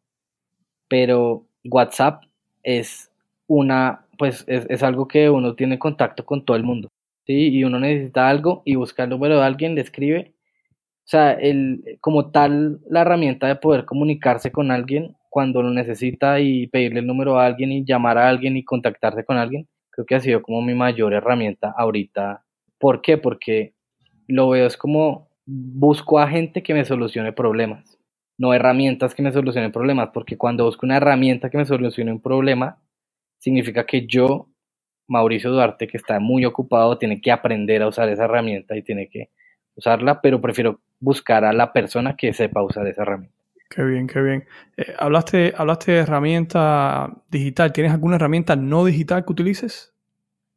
Pero WhatsApp es una, pues es, algo que uno tiene contacto con todo el mundo. ¿sí? Y uno necesita algo y busca el número de alguien, le escribe. O sea, el, como tal, la herramienta de poder comunicarse con alguien cuando lo necesita y pedirle el número a alguien y llamar a alguien y contactarse con alguien, creo que ha sido como mi mayor herramienta ahorita. ¿Por qué? Porque lo veo es como busco a gente que me solucione problemas, no herramientas que me solucionen problemas, porque cuando busco una herramienta que me solucione un problema, significa que yo, Mauricio Duarte, que está muy ocupado, tiene que aprender a usar esa herramienta y tiene que usarla, pero prefiero buscar a la persona que sepa usar esa herramienta. Qué bien, qué bien. Eh, hablaste, hablaste de herramienta digital. ¿Tienes alguna herramienta no digital que utilices?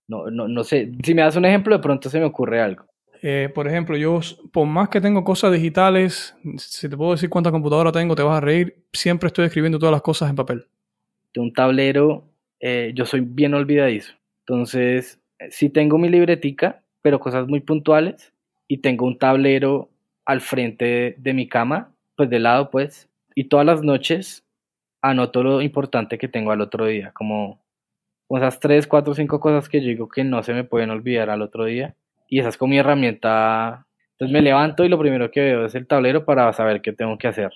No, no, no sé. Si me das un ejemplo, de pronto se me ocurre algo. Eh, por ejemplo, yo, por más que tengo cosas digitales, si te puedo decir cuánta computadora tengo, te vas a reír, siempre estoy escribiendo todas las cosas en papel. De un tablero, eh, yo soy bien olvidadizo. Entonces, sí tengo mi libretica, pero cosas muy puntuales, y tengo un tablero al frente de, mi cama, pues de lado, pues, y todas las noches anoto lo importante que tengo al otro día, como esas tres, cuatro, cinco cosas que yo digo que no se me pueden olvidar al otro día y esa es como mi herramienta. Entonces me levanto y lo primero que veo es el tablero para saber qué tengo que hacer.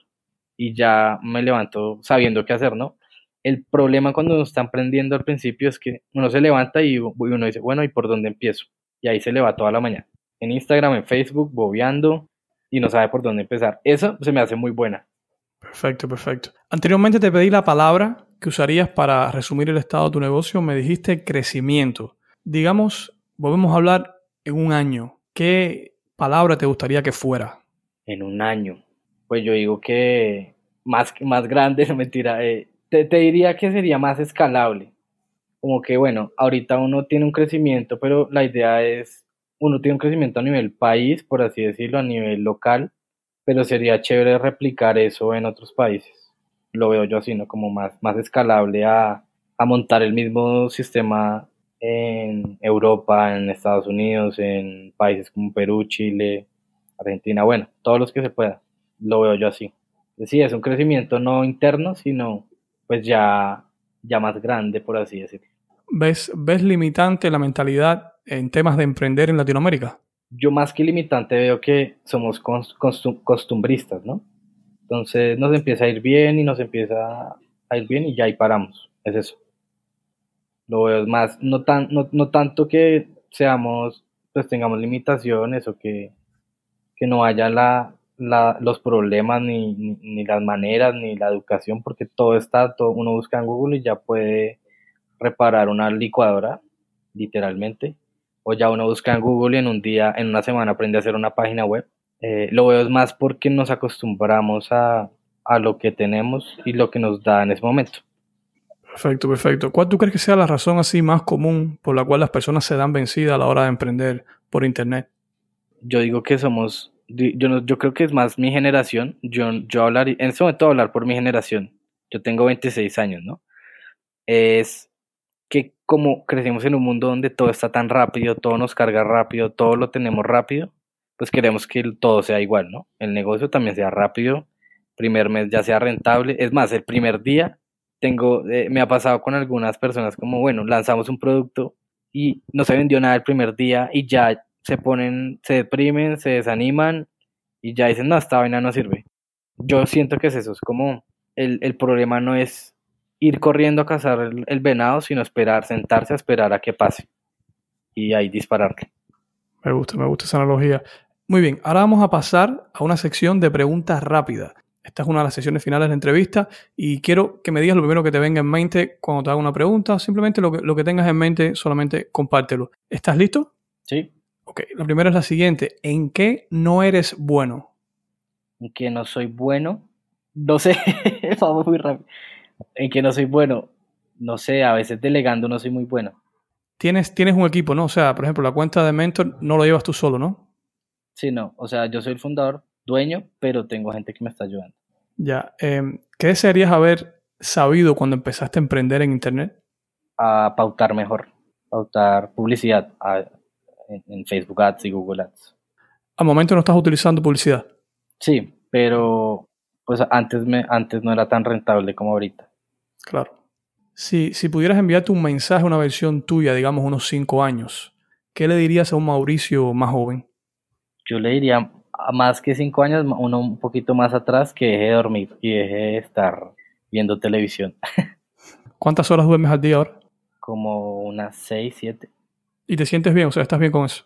Y ya me levanto sabiendo qué hacer, ¿no? El problema cuando uno está emprendiendo al principio es que uno se levanta y uno dice, bueno, ¿y por dónde empiezo? Y ahí se le va toda la mañana. En Instagram, en Facebook, bobeando y no sabe por dónde empezar. Eso se me hace muy buena. Perfecto, perfecto. Anteriormente te pedí la palabra que usarías para resumir el estado de tu negocio. Me dijiste crecimiento. Digamos, volvemos a hablar en un año, ¿qué palabra te gustaría que fuera? En un año. Pues yo digo que más, más grande, no mentira. Eh, te, te diría que sería más escalable. Como que, bueno, ahorita uno tiene un crecimiento, pero la idea es, uno tiene un crecimiento a nivel país, por así decirlo, a nivel local, pero sería chévere replicar eso en otros países. Lo veo yo así, ¿no? Como más, más escalable a, a montar el mismo sistema en Europa, en Estados Unidos, en países como Perú, Chile, Argentina, bueno, todos los que se pueda. Lo veo yo así. Sí, es un crecimiento no interno, sino pues ya, ya más grande, por así decirlo. ¿Ves, ¿Ves limitante la mentalidad en temas de emprender en Latinoamérica? Yo más que limitante veo que somos costumbristas, ¿no? Entonces nos empieza a ir bien y nos empieza a ir bien y ya ahí paramos. Es eso lo veo más, no, tan, no, no tanto que seamos, pues tengamos limitaciones o que, que no haya la, la, los problemas ni, ni, las maneras ni la educación porque todo está, todo, uno busca en Google y ya puede reparar una licuadora, literalmente, o ya uno busca en Google y en un día, en una semana aprende a hacer una página web. Eh, lo veo más porque nos acostumbramos a, a lo que tenemos y lo que nos da en ese momento. Perfecto, perfecto. ¿Cuál tú crees que sea la razón así más común por la cual las personas se dan vencidas a la hora de emprender por Internet? Yo digo que somos, yo, yo creo que es más mi generación. Yo, yo hablar, en este momento hablar por mi generación. Yo tengo 26 años, ¿no? Es que como crecimos en un mundo donde todo está tan rápido, todo nos carga rápido, todo lo tenemos rápido, pues queremos que todo sea igual, ¿no? El negocio también sea rápido, primer mes ya sea rentable. Es más, el primer día tengo, eh, me ha pasado con algunas personas como, bueno, lanzamos un producto y no se vendió nada el primer día y ya se ponen, se deprimen, se desaniman y ya dicen, no, esta vaina no sirve. Yo siento que es eso, es como el, el problema no es ir corriendo a cazar el, el, venado, sino esperar, sentarse a esperar a que pase y ahí dispararle. Me gusta, me gusta esa analogía. Muy bien, ahora vamos a pasar a una sección de preguntas rápidas. Esta es una de las sesiones finales de la entrevista y quiero que me digas lo primero que te venga en mente cuando te haga una pregunta. Simplemente lo que, lo que tengas en mente, solamente compártelo. ¿Estás listo? Sí. Ok, la primera es la siguiente. ¿En qué no eres bueno? ¿En qué no soy bueno? No sé, vamos muy rápido. ¿En qué no soy bueno? No sé, a veces delegando no soy muy bueno. Tienes, tienes un equipo, ¿no? O sea, por ejemplo, la cuenta de Mentor no lo llevas tú solo, ¿no? Sí, no. O sea, yo soy el fundador, dueño, pero tengo gente que me está ayudando. Ya. Em, ¿Qué desearías haber sabido cuando empezaste a emprender en Internet? A pautar mejor, pautar publicidad en, Facebook Ads y Google Ads. ¿Al momento no estás utilizando publicidad? Sí, pero pues antes, me, antes no era tan rentable como ahorita. Claro. Si, si pudieras enviarte un mensaje, una versión tuya, digamos unos cinco años, ¿qué le dirías a un Mauricio más joven? Yo le diría más que cinco años, uno un poquito más atrás, que deje de dormir y deje de estar viendo televisión. ¿Cuántas horas duermes al día ahora? Como unas seis, siete. ¿Y te sientes bien? O sea, ¿estás bien con eso?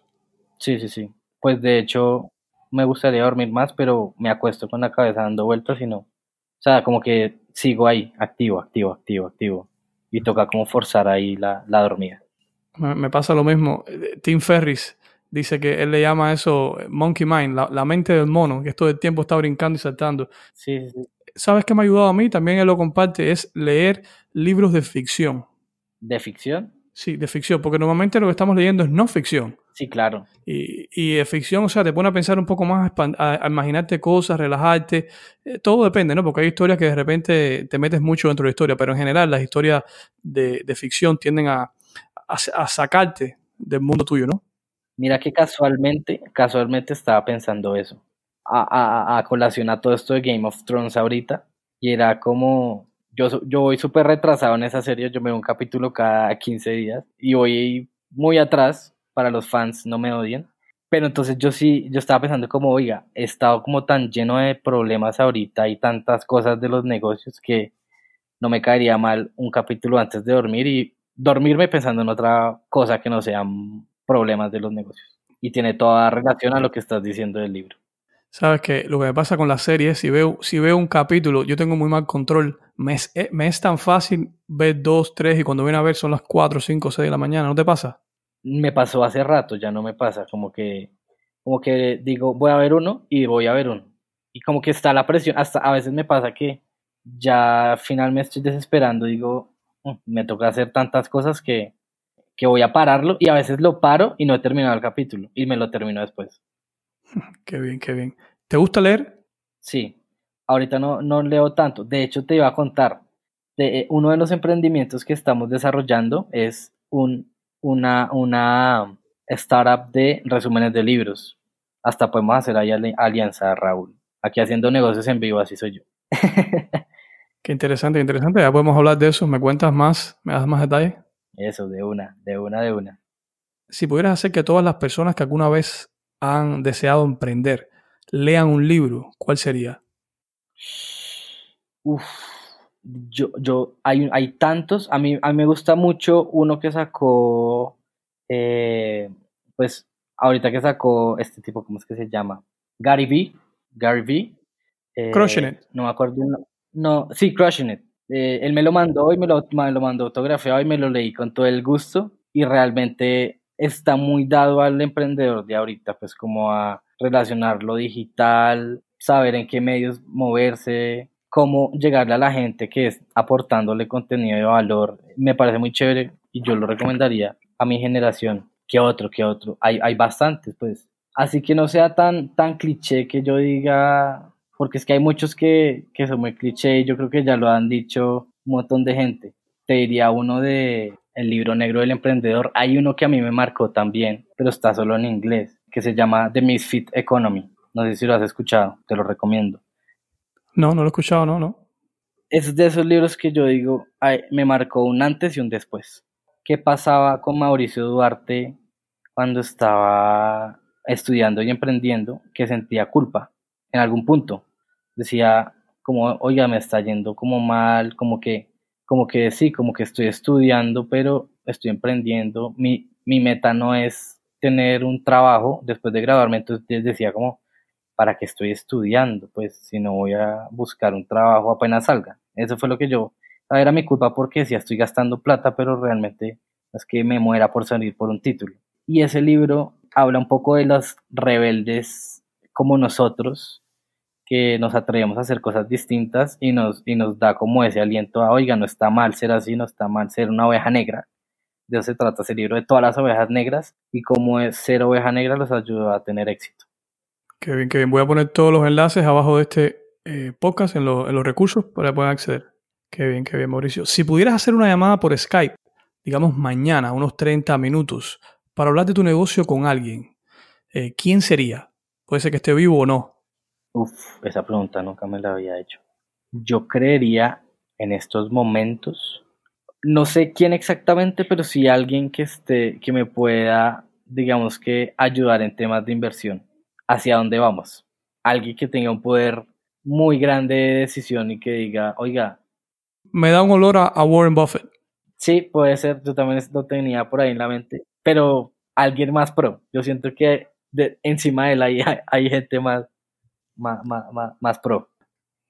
Sí, sí, sí. Pues de hecho, me gustaría dormir más, pero me acuesto con la cabeza dando vueltas y no. O sea, como que sigo ahí, activo, activo, activo, activo. Y toca como forzar ahí la, la dormida. Me pasa lo mismo. Tim Ferris Dice que él le llama eso monkey mind, la, mente del mono, que todo el tiempo está brincando y saltando. Sí, sí. ¿sabes qué me ha ayudado a mí? También él lo comparte, es leer libros de ficción. ¿De ficción? Sí, de ficción, porque normalmente lo que estamos leyendo es no ficción. Sí, claro. Y, y de ficción, o sea, te pone a pensar un poco más, a, imaginarte cosas, relajarte. Eh, todo depende, ¿no? Porque hay historias que de repente te metes mucho dentro de la historia, pero en general las historias de, de ficción tienden a, a, sacarte del mundo tuyo, ¿no? Mira que casualmente, casualmente estaba pensando eso. A, a, a colación a todo esto de Game of Thrones ahorita. Y era como, yo, yo voy súper retrasado en esa serie, yo me veo un capítulo cada 15 días y voy muy atrás para los fans, no me odien. Pero entonces yo sí, yo estaba pensando como, oiga, he estado como tan lleno de problemas ahorita y tantas cosas de los negocios que no me caería mal un capítulo antes de dormir y dormirme pensando en otra cosa que no sean problemas de los negocios. Y tiene toda relación a lo que estás diciendo del libro. Sabes que lo que me pasa con la serie si veo, si veo un capítulo, yo tengo muy mal control. Me es, eh, me es tan fácil ver dos, tres y cuando viene a ver son las cuatro, cinco, seis de la mañana. ¿No te pasa? Me pasó hace rato, ya no me pasa. Como que, como que digo, voy a ver uno y voy a ver uno. Y como que está la presión. Hasta a veces me pasa que ya al final me estoy desesperando. Digo, mm, me toca hacer tantas cosas que, que voy a pararlo y a veces lo paro y no he terminado el capítulo y me lo termino después. Qué bien, qué bien. ¿Te gusta leer? Sí, ahorita no, no leo tanto. De hecho, te iba a contar, de, eh, uno de los emprendimientos que estamos desarrollando es un, una, una startup de resúmenes de libros. Hasta podemos hacer ahí alianza, Raúl. Aquí haciendo negocios en vivo, así soy yo. Qué interesante, interesante. Ya podemos hablar de eso. ¿Me cuentas más? ¿Me das más detalles? Eso, de una, de una, de una. Si pudieras hacer que todas las personas que alguna vez han deseado emprender lean un libro, ¿cuál sería? Uf, yo, yo, hay, hay tantos, a mí, a mí me gusta mucho uno que sacó, eh, pues, ahorita que sacó este tipo, ¿cómo es que se llama? Gary V, Gary V. Eh, Crushing It. No me acuerdo, no, sí, Crushing It. Eh, él me lo mandó y me lo, me lo mandó autografiado y me lo leí con todo el gusto y realmente está muy dado al emprendedor de ahorita, pues como a relacionar lo digital, saber en qué medios moverse, cómo llegarle a la gente que es aportándole contenido de valor. Me parece muy chévere y yo lo recomendaría a mi generación. ¿Qué otro? ¿Qué otro? Hay, hay bastantes, pues. Así que no sea tan, tan cliché que yo diga, porque es que hay muchos que, que son muy cliché y yo creo que ya lo han dicho un montón de gente. Te diría uno de el libro negro del emprendedor, hay uno que a mí me marcó también, pero está solo en inglés, que se llama The Misfit Economy. No sé si lo has escuchado, te lo recomiendo. No, no lo he escuchado, no, no. Es de esos libros que yo digo, me marcó un antes y un después. ¿Qué pasaba con Mauricio Duarte cuando estaba estudiando y emprendiendo? Que sentía culpa en algún punto. Decía, como, oiga, me está yendo como mal, como que como que sí, como que estoy estudiando, pero estoy emprendiendo. Mi, mi meta no es tener un trabajo después de graduarme, entonces decía como, ¿para qué estoy estudiando? Pues si no voy a buscar un trabajo apenas salga. Eso fue lo que yo, era mi culpa porque decía, estoy gastando plata, pero realmente es que me muera por salir por un título. Y ese libro habla un poco de los rebeldes como nosotros, que nos atrevemos a hacer cosas distintas y nos, y nos da como ese aliento a, oiga, no está mal ser así, no está mal ser una oveja negra. De eso se trata ese libro de todas las ovejas negras y cómo es ser oveja negra los ayuda a tener éxito. Qué bien, qué bien. Voy a poner todos los enlaces abajo de este eh, podcast en, en, los recursos para que puedan acceder. Qué bien, qué bien, Mauricio. Si pudieras hacer una llamada por Skype, digamos mañana, unos 30 minutos, para hablar de tu negocio con alguien, eh, ¿quién sería? Puede ser que esté vivo o no, Uf, esa pregunta nunca me la había hecho. Yo creería en estos momentos, no sé quién exactamente, pero sí alguien que esté, que me pueda, digamos que, ayudar en temas de inversión. ¿Hacia dónde vamos? Alguien que tenga un poder muy grande de decisión y que diga, oiga. Me da un olor a, Warren Buffett. Sí, puede ser, yo también lo tenía por ahí en la mente, pero alguien más pro. Yo siento que de, encima de él hay gente más, más, más, más, pro.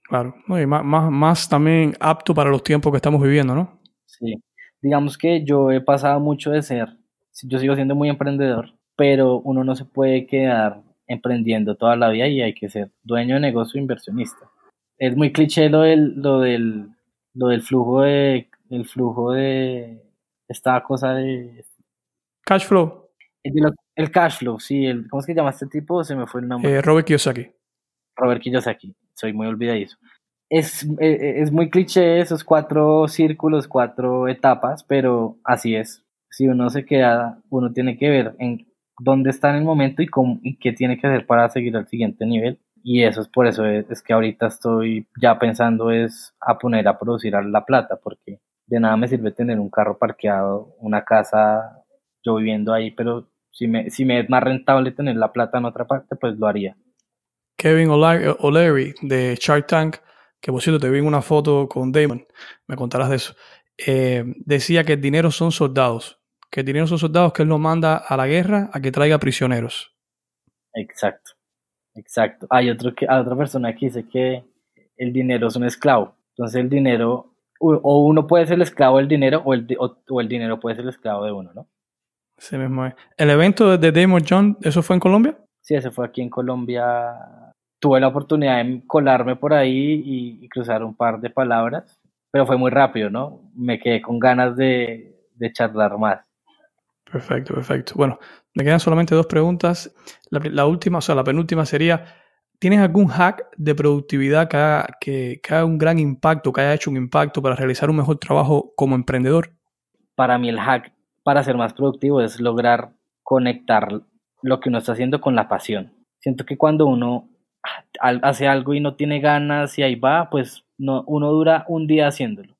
Claro, y más, más, también apto para los tiempos que estamos viviendo, ¿no? Sí, digamos que yo he pasado mucho de ser, yo sigo siendo muy emprendedor, pero uno no se puede quedar emprendiendo toda la vida y hay que ser dueño de negocio e inversionista. es muy cliché lo del, lo del, lo del flujo de, el flujo de esta cosa de cash flow. El, cash flow, sí, el, ¿cómo es que llama este tipo? Se me fue el nombre. Eh, Robert Kiyosaki. Robert Kiyosaki, soy muy olvidadizo. Es, eh, eh, es muy cliché esos cuatro círculos, cuatro etapas, pero así es. Si uno se queda, uno tiene que ver en dónde está en el momento y, cómo, qué tiene que hacer para seguir al siguiente nivel y eso es por eso es, que ahorita estoy ya pensando es a poner a producir la plata porque de nada me sirve tener un carro parqueado, una casa, yo viviendo ahí, pero si me, si me es más rentable tener la plata en otra parte, pues lo haría. Kevin O'Leary de Shark Tank, que por cierto te vi en una foto con Damon, me contarás de eso, eh, decía que el dinero son soldados, que el dinero son soldados que él lo manda a la guerra a que traiga prisioneros. Exacto. Exacto. Hay otro que, otra persona que dice que el dinero es un esclavo. Entonces el dinero, o uno puede ser el esclavo del dinero o el, o, el dinero puede ser el esclavo de uno, ¿no? Sí mismo es. ¿El evento de Damon John, eso fue en Colombia? Sí, ese fue aquí en Colombia. Tuve la oportunidad de colarme por ahí y, cruzar un par de palabras, pero fue muy rápido, ¿no? Me quedé con ganas de, de charlar más. Perfecto, perfecto. Bueno, me quedan solamente dos preguntas. La, última, o sea, la penúltima sería, ¿tienes algún hack de productividad que haga, que, haga un gran impacto, que haya hecho un impacto para realizar un mejor trabajo como emprendedor? Para mí el hack para ser más productivo es lograr conectar lo que uno está haciendo con la pasión. Siento que cuando uno hace algo y no tiene ganas y ahí va, pues no, uno dura un día haciéndolo.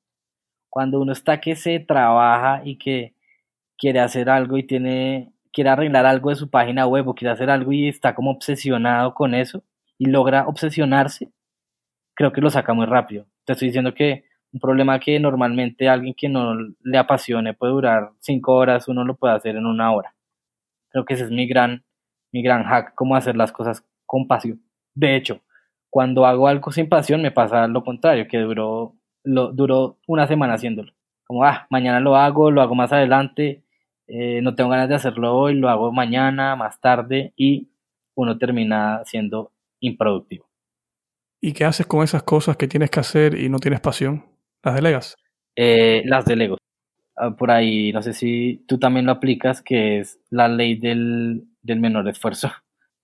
Cuando uno está que se trabaja y que quiere hacer algo y tiene quiere arreglar algo de su página web o quiere hacer algo y está como obsesionado con eso y logra obsesionarse, creo que lo saca muy rápido. Te estoy diciendo que un problema que normalmente alguien que no le apasione puede durar cinco horas, uno lo puede hacer en una hora. Creo que ese es mi gran, mi gran hack, cómo hacer las cosas con pasión. De hecho, cuando hago algo sin pasión me pasa lo contrario, que duró, lo, duró una semana haciéndolo. Como, ah, mañana lo hago, lo hago más adelante, eh, no tengo ganas de hacerlo hoy, lo hago mañana, más tarde y uno termina siendo improductivo. ¿Y qué haces con esas cosas que tienes que hacer y no tienes pasión? ¿Las delegas? Eh, las delego. Ah, por ahí, no sé si tú también lo aplicas, que es la ley del, del menor esfuerzo.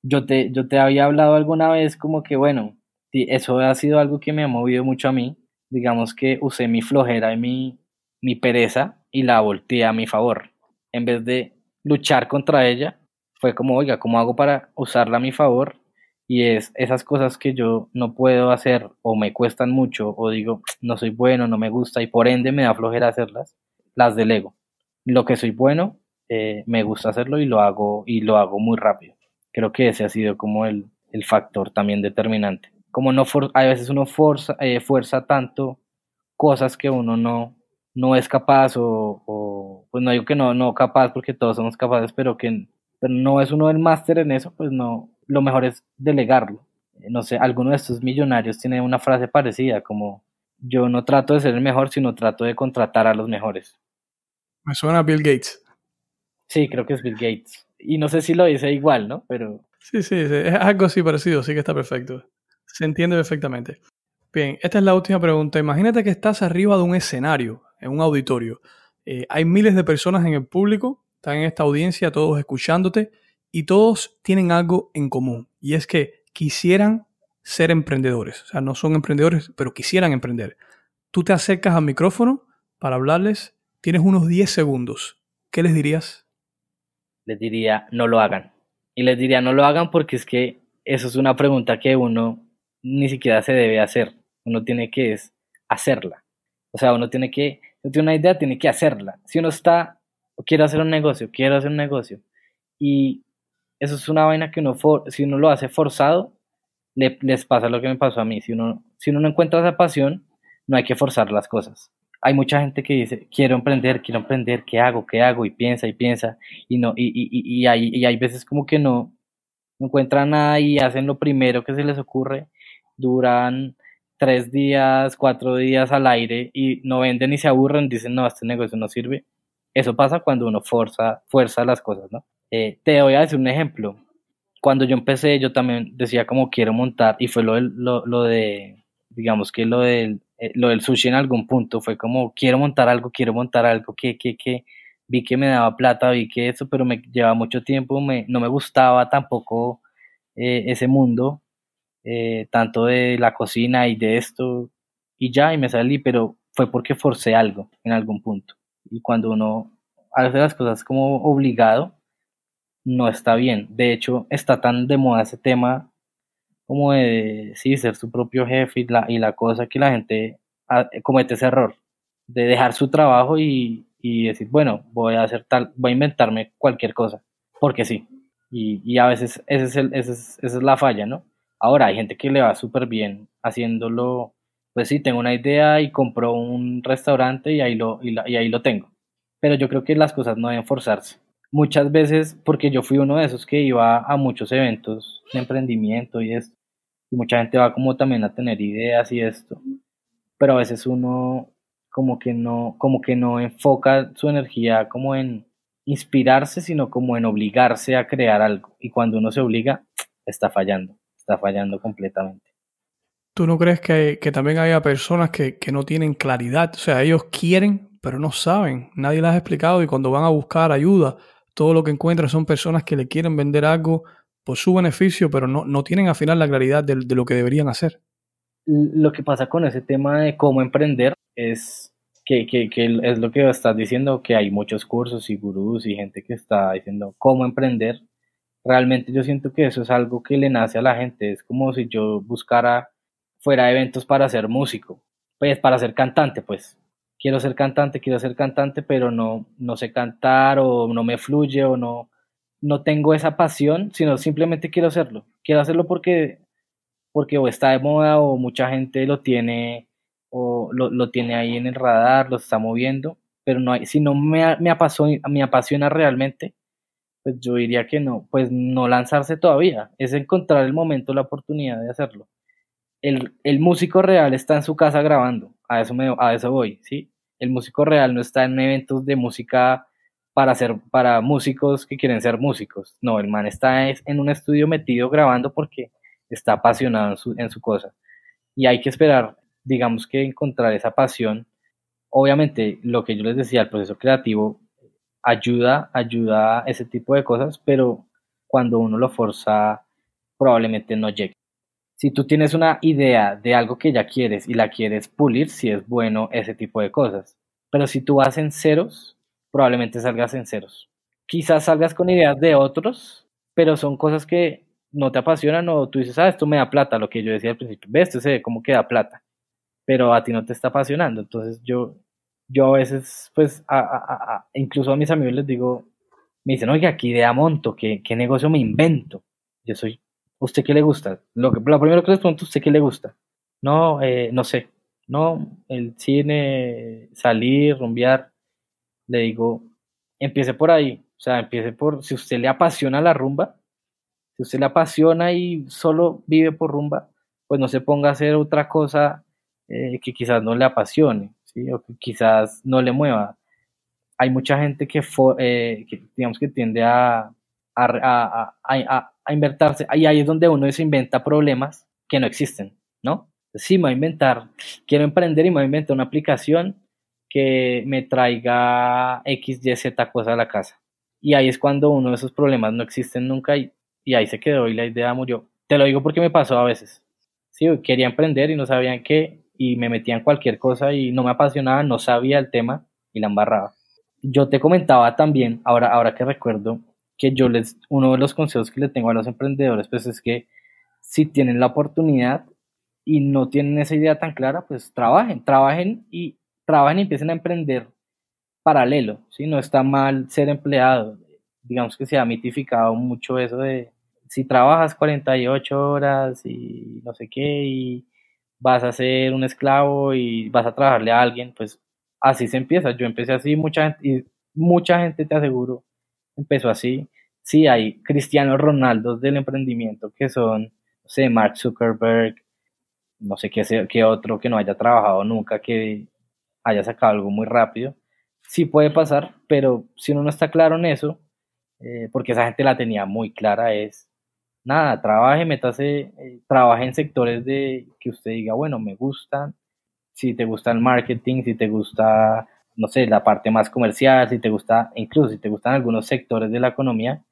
Yo te, yo te había hablado alguna vez como que, bueno, eso ha sido algo que me ha movido mucho a mí. Digamos que usé mi flojera y mi, mi pereza y la volteé a mi favor en vez de luchar contra ella, fue como, oiga, ¿cómo hago para usarla a mi favor? Y es esas cosas que yo no puedo hacer o me cuestan mucho o digo, no soy bueno, no me gusta y por ende me da flojera hacerlas, las delego. Lo que soy bueno, eh, me gusta hacerlo y lo hago y lo hago muy rápido. Creo que ese ha sido como el, el factor también determinante. Como no a veces uno forza, eh, fuerza tanto cosas que uno no, no es capaz o, pues no digo que no, no capaz porque todos somos capaces, pero que pero no es uno el máster en eso, pues no, lo mejor es delegarlo. No sé, alguno de estos millonarios tiene una frase parecida como yo no trato de ser el mejor, sino trato de contratar a los mejores. Me suena a Bill Gates. Sí, creo que es Bill Gates. Y no sé si lo dice igual, ¿no? Pero... Sí, sí, sí, es algo así parecido, sí que está perfecto. Se entiende perfectamente. Bien, esta es la última pregunta. Imagínate que estás arriba de un escenario en un auditorio. Eh, hay miles de personas en el público, están en esta audiencia, todos escuchándote, y todos tienen algo en común, y es que quisieran ser emprendedores. O sea, no son emprendedores, pero quisieran emprender. Tú te acercas al micrófono para hablarles, tienes unos 10 segundos. ¿Qué les dirías? Les diría, no lo hagan. Y les diría, no lo hagan porque es que eso es una pregunta que uno ni siquiera se debe hacer. Uno tiene que es hacerla. O sea, uno tiene que tiene una idea, tiene que hacerla. Si uno está, o quiere hacer un negocio, quiere hacer un negocio, y eso es una vaina que uno, si uno lo hace forzado, le, les pasa lo que me pasó a mí. Si uno, si uno no encuentra esa pasión, no hay que forzar las cosas. Hay mucha gente que dice, quiero emprender, quiero emprender, ¿qué hago? ¿Qué hago? Y piensa y piensa, y, no, y, y, y, hay, y hay veces como que no, no encuentran nada y hacen lo primero que se les ocurre, duran tres días, cuatro días al aire y no venden y se aburren, dicen, no, este negocio no sirve. Eso pasa cuando uno forza, fuerza las cosas, ¿no? Eh, te voy a decir un ejemplo. Cuando yo empecé, yo también decía como quiero montar, y fue lo, lo, lo de digamos que lo del, eh, lo del sushi en algún punto fue como, quiero montar algo, quiero montar algo, que, que, que, vi que me daba plata, vi que eso, pero me llevaba mucho tiempo, me, no me gustaba tampoco eh, ese mundo, eh, tanto de la cocina y de esto, y ya, y me salí, pero fue porque forcé algo en algún punto. Y cuando uno hace las cosas como obligado, no está bien. De hecho, está tan de moda ese tema como de, sí, ser su propio jefe y la, y la cosa que la gente ah, comete ese error de dejar su trabajo y, y decir, bueno, voy a hacer tal, voy a inventarme cualquier cosa, porque sí. Y, y a veces ese es el, ese es, esa es la falla, ¿no? Ahora hay gente que le va súper bien haciéndolo, pues sí, tengo una idea y compro un restaurante y ahí, lo, y, y ahí lo tengo. Pero yo creo que las cosas no deben forzarse. Muchas veces, porque yo fui uno de esos que iba a muchos eventos de emprendimiento y esto, y mucha gente va como también a tener ideas y esto, pero a veces uno como que no, como que no enfoca su energía como en inspirarse, sino como en obligarse a crear algo. Y cuando uno se obliga, está fallando, está fallando completamente. ¿Tú no crees que, que también haya personas que, que, no tienen claridad? O sea, ellos quieren, pero no saben. Nadie les ha explicado y cuando van a buscar ayuda, todo lo que encuentran son personas que le quieren vender algo por su beneficio, pero no, no tienen al final la claridad de, de lo que deberían hacer. Lo que pasa con ese tema de cómo emprender es que, que, que, es lo que estás diciendo, que hay muchos cursos y gurús y gente que está diciendo cómo emprender. Realmente yo siento que eso es algo que le nace a la gente. Es como si yo buscara fuera eventos para ser músico, pues para ser cantante, pues. Quiero ser cantante, quiero ser cantante, pero no, no sé cantar o no me fluye o no, no tengo esa pasión, sino simplemente quiero hacerlo. Quiero hacerlo porque, porque o está de moda o mucha gente lo tiene o lo, lo, tiene ahí en el radar, lo está moviendo, pero no hay, si no me, me, apasiona, me apasiona realmente, pues yo diría que no, pues no lanzarse todavía, es encontrar el momento, la oportunidad de hacerlo. El, el músico real está en su casa grabando, a eso, me, a eso voy, ¿sí? El músico real no está en eventos de música para, hacer, para músicos que quieren ser músicos, no, el man está en un estudio metido grabando porque está apasionado en su, en su cosa. Y hay que esperar digamos que encontrar esa pasión, obviamente lo que yo les decía, el proceso creativo ayuda, ayuda a ese tipo de cosas, pero cuando uno lo forza, probablemente no llegue. Si tú tienes una idea de algo que ya quieres y la quieres pulir, si es bueno ese tipo de cosas. Pero si tú vas en ceros, probablemente salgas en ceros. Quizás salgas con ideas de otros, pero son cosas que no te apasionan o tú dices, ah, esto me da plata, lo que yo decía al principio, ves, esto se ve como plata pero a ti no te está apasionando. Entonces yo, yo a veces, pues, a, a, incluso a mis amigos les digo, me dicen, oye, aquí de monto, ¿qué, ¿qué, negocio me invento? Yo soy, ¿usted qué le gusta? Lo, que, lo primero que les pregunto, ¿usted qué le gusta? No, eh, no sé, no, el cine, salir, rumbear, le digo, empiece por ahí, o sea, empiece por, si usted le apasiona la rumba, si usted le apasiona y solo vive por rumba, pues no se ponga a hacer otra cosa eh, que quizás no le apasione, ¿sí? o que quizás no le mueva. Hay mucha gente que, eh, que digamos que tiende a, a, a, a inventarse, y ahí es donde uno se inventa problemas que no existen, ¿no? Sí, me voy a inventar, quiero emprender y me voy a inventar una aplicación que me traiga X, Y, Z cosa a la casa. Y ahí es cuando uno de esos problemas no existen nunca y, ahí se quedó y la idea murió. Te lo digo porque me pasó a veces. Sí, quería emprender y no sabían qué, y me metía en cualquier cosa y no me apasionaba, no sabía el tema y la embarraba. Yo te comentaba también, ahora, ahora que recuerdo, que yo les, uno de los consejos que le tengo a los emprendedores, pues es que si tienen la oportunidad y no tienen esa idea tan clara, pues trabajen, trabajen y trabajen y empiecen a emprender paralelo, ¿sí? No está mal ser empleado. Digamos que se ha mitificado mucho eso de si trabajas 48 horas y no sé qué y vas a ser un esclavo y vas a trabajarle a alguien, pues así se empieza. Yo empecé así, mucha gente, y mucha gente te aseguro, empezó así. Sí, hay Cristiano Ronaldo del emprendimiento que son, no sé, Mark Zuckerberg, no sé qué, qué otro que no haya trabajado nunca, que haya sacado algo muy rápido. Sí puede pasar, pero si uno no está claro en eso, eh, porque esa gente la tenía muy clara, es nada, trabaje, métase, eh, trabaje en sectores de que usted diga, bueno, me gustan, si te gusta el marketing, si te gusta, no sé, la parte más comercial, si te gusta, incluso si te gustan algunos sectores de la economía,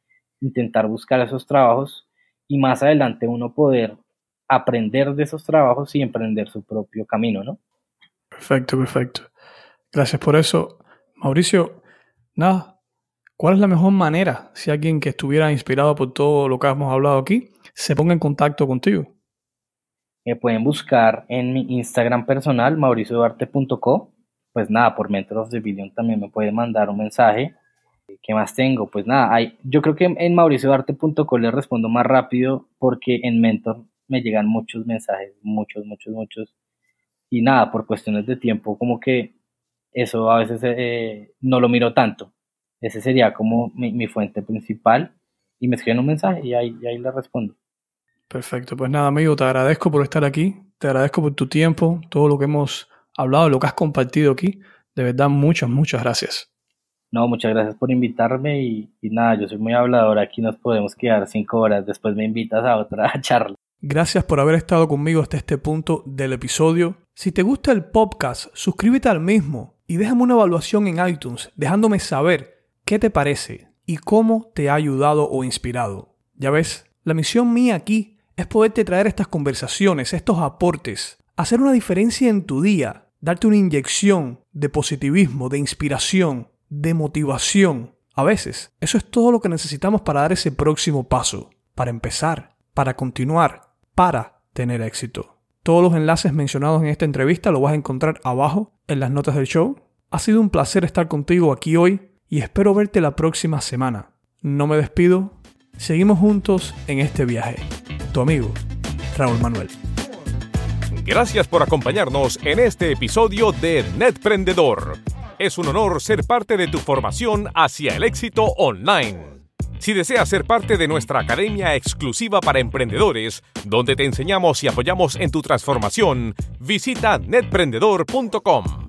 intentar buscar esos trabajos y más adelante uno poder aprender de esos trabajos y emprender su propio camino, ¿no? Perfecto, perfecto. Gracias por eso. Mauricio, nada, ¿cuál es la mejor manera si alguien que estuviera inspirado por todo lo que hemos hablado aquí se ponga en contacto contigo? Me pueden buscar en mi Instagram personal, mauricioduarte.co. Pues nada, por Mentor of the Billion también me pueden mandar un mensaje. ¿Qué más tengo? Pues nada, hay, yo creo que en mauricioduarte.co les respondo más rápido porque en Mentor me llegan muchos mensajes, muchos, muchos, muchos. Y nada, por cuestiones de tiempo, como que eso a veces eh, no lo miro tanto. Ese sería como mi, fuente principal. Y me escriben un mensaje y ahí, y ahí le respondo. Perfecto, pues nada, amigo, te agradezco por estar aquí, te agradezco por tu tiempo, todo lo que hemos hablado, lo que has compartido aquí. De verdad, muchas, muchas gracias. No, muchas gracias por invitarme y, y nada, yo soy muy hablador, aquí nos podemos quedar cinco horas, después me invitas a otra charla. Gracias por haber estado conmigo hasta este punto del episodio. Si te gusta el podcast, suscríbete al mismo y déjame una evaluación en iTunes dejándome saber qué te parece y cómo te ha ayudado o inspirado. Ya ves, la misión mía aquí es poderte traer estas conversaciones, estos aportes, hacer una diferencia en tu día, darte una inyección de positivismo, de inspiración, de motivación. A veces, eso es todo lo que necesitamos para dar ese próximo paso, para empezar, para continuar, para tener éxito. Todos los enlaces mencionados en esta entrevista los vas a encontrar abajo en las notas del show. Ha sido un placer estar contigo aquí hoy y espero verte la próxima semana. No me despido, seguimos juntos en este viaje tu amigo, Raúl Manuel. Gracias por acompañarnos en este episodio de Netprendedor. Es un honor ser parte de tu formación hacia el éxito online. Si deseas ser parte de nuestra academia exclusiva para emprendedores, donde te enseñamos y apoyamos en tu transformación, visita netprendedor.com.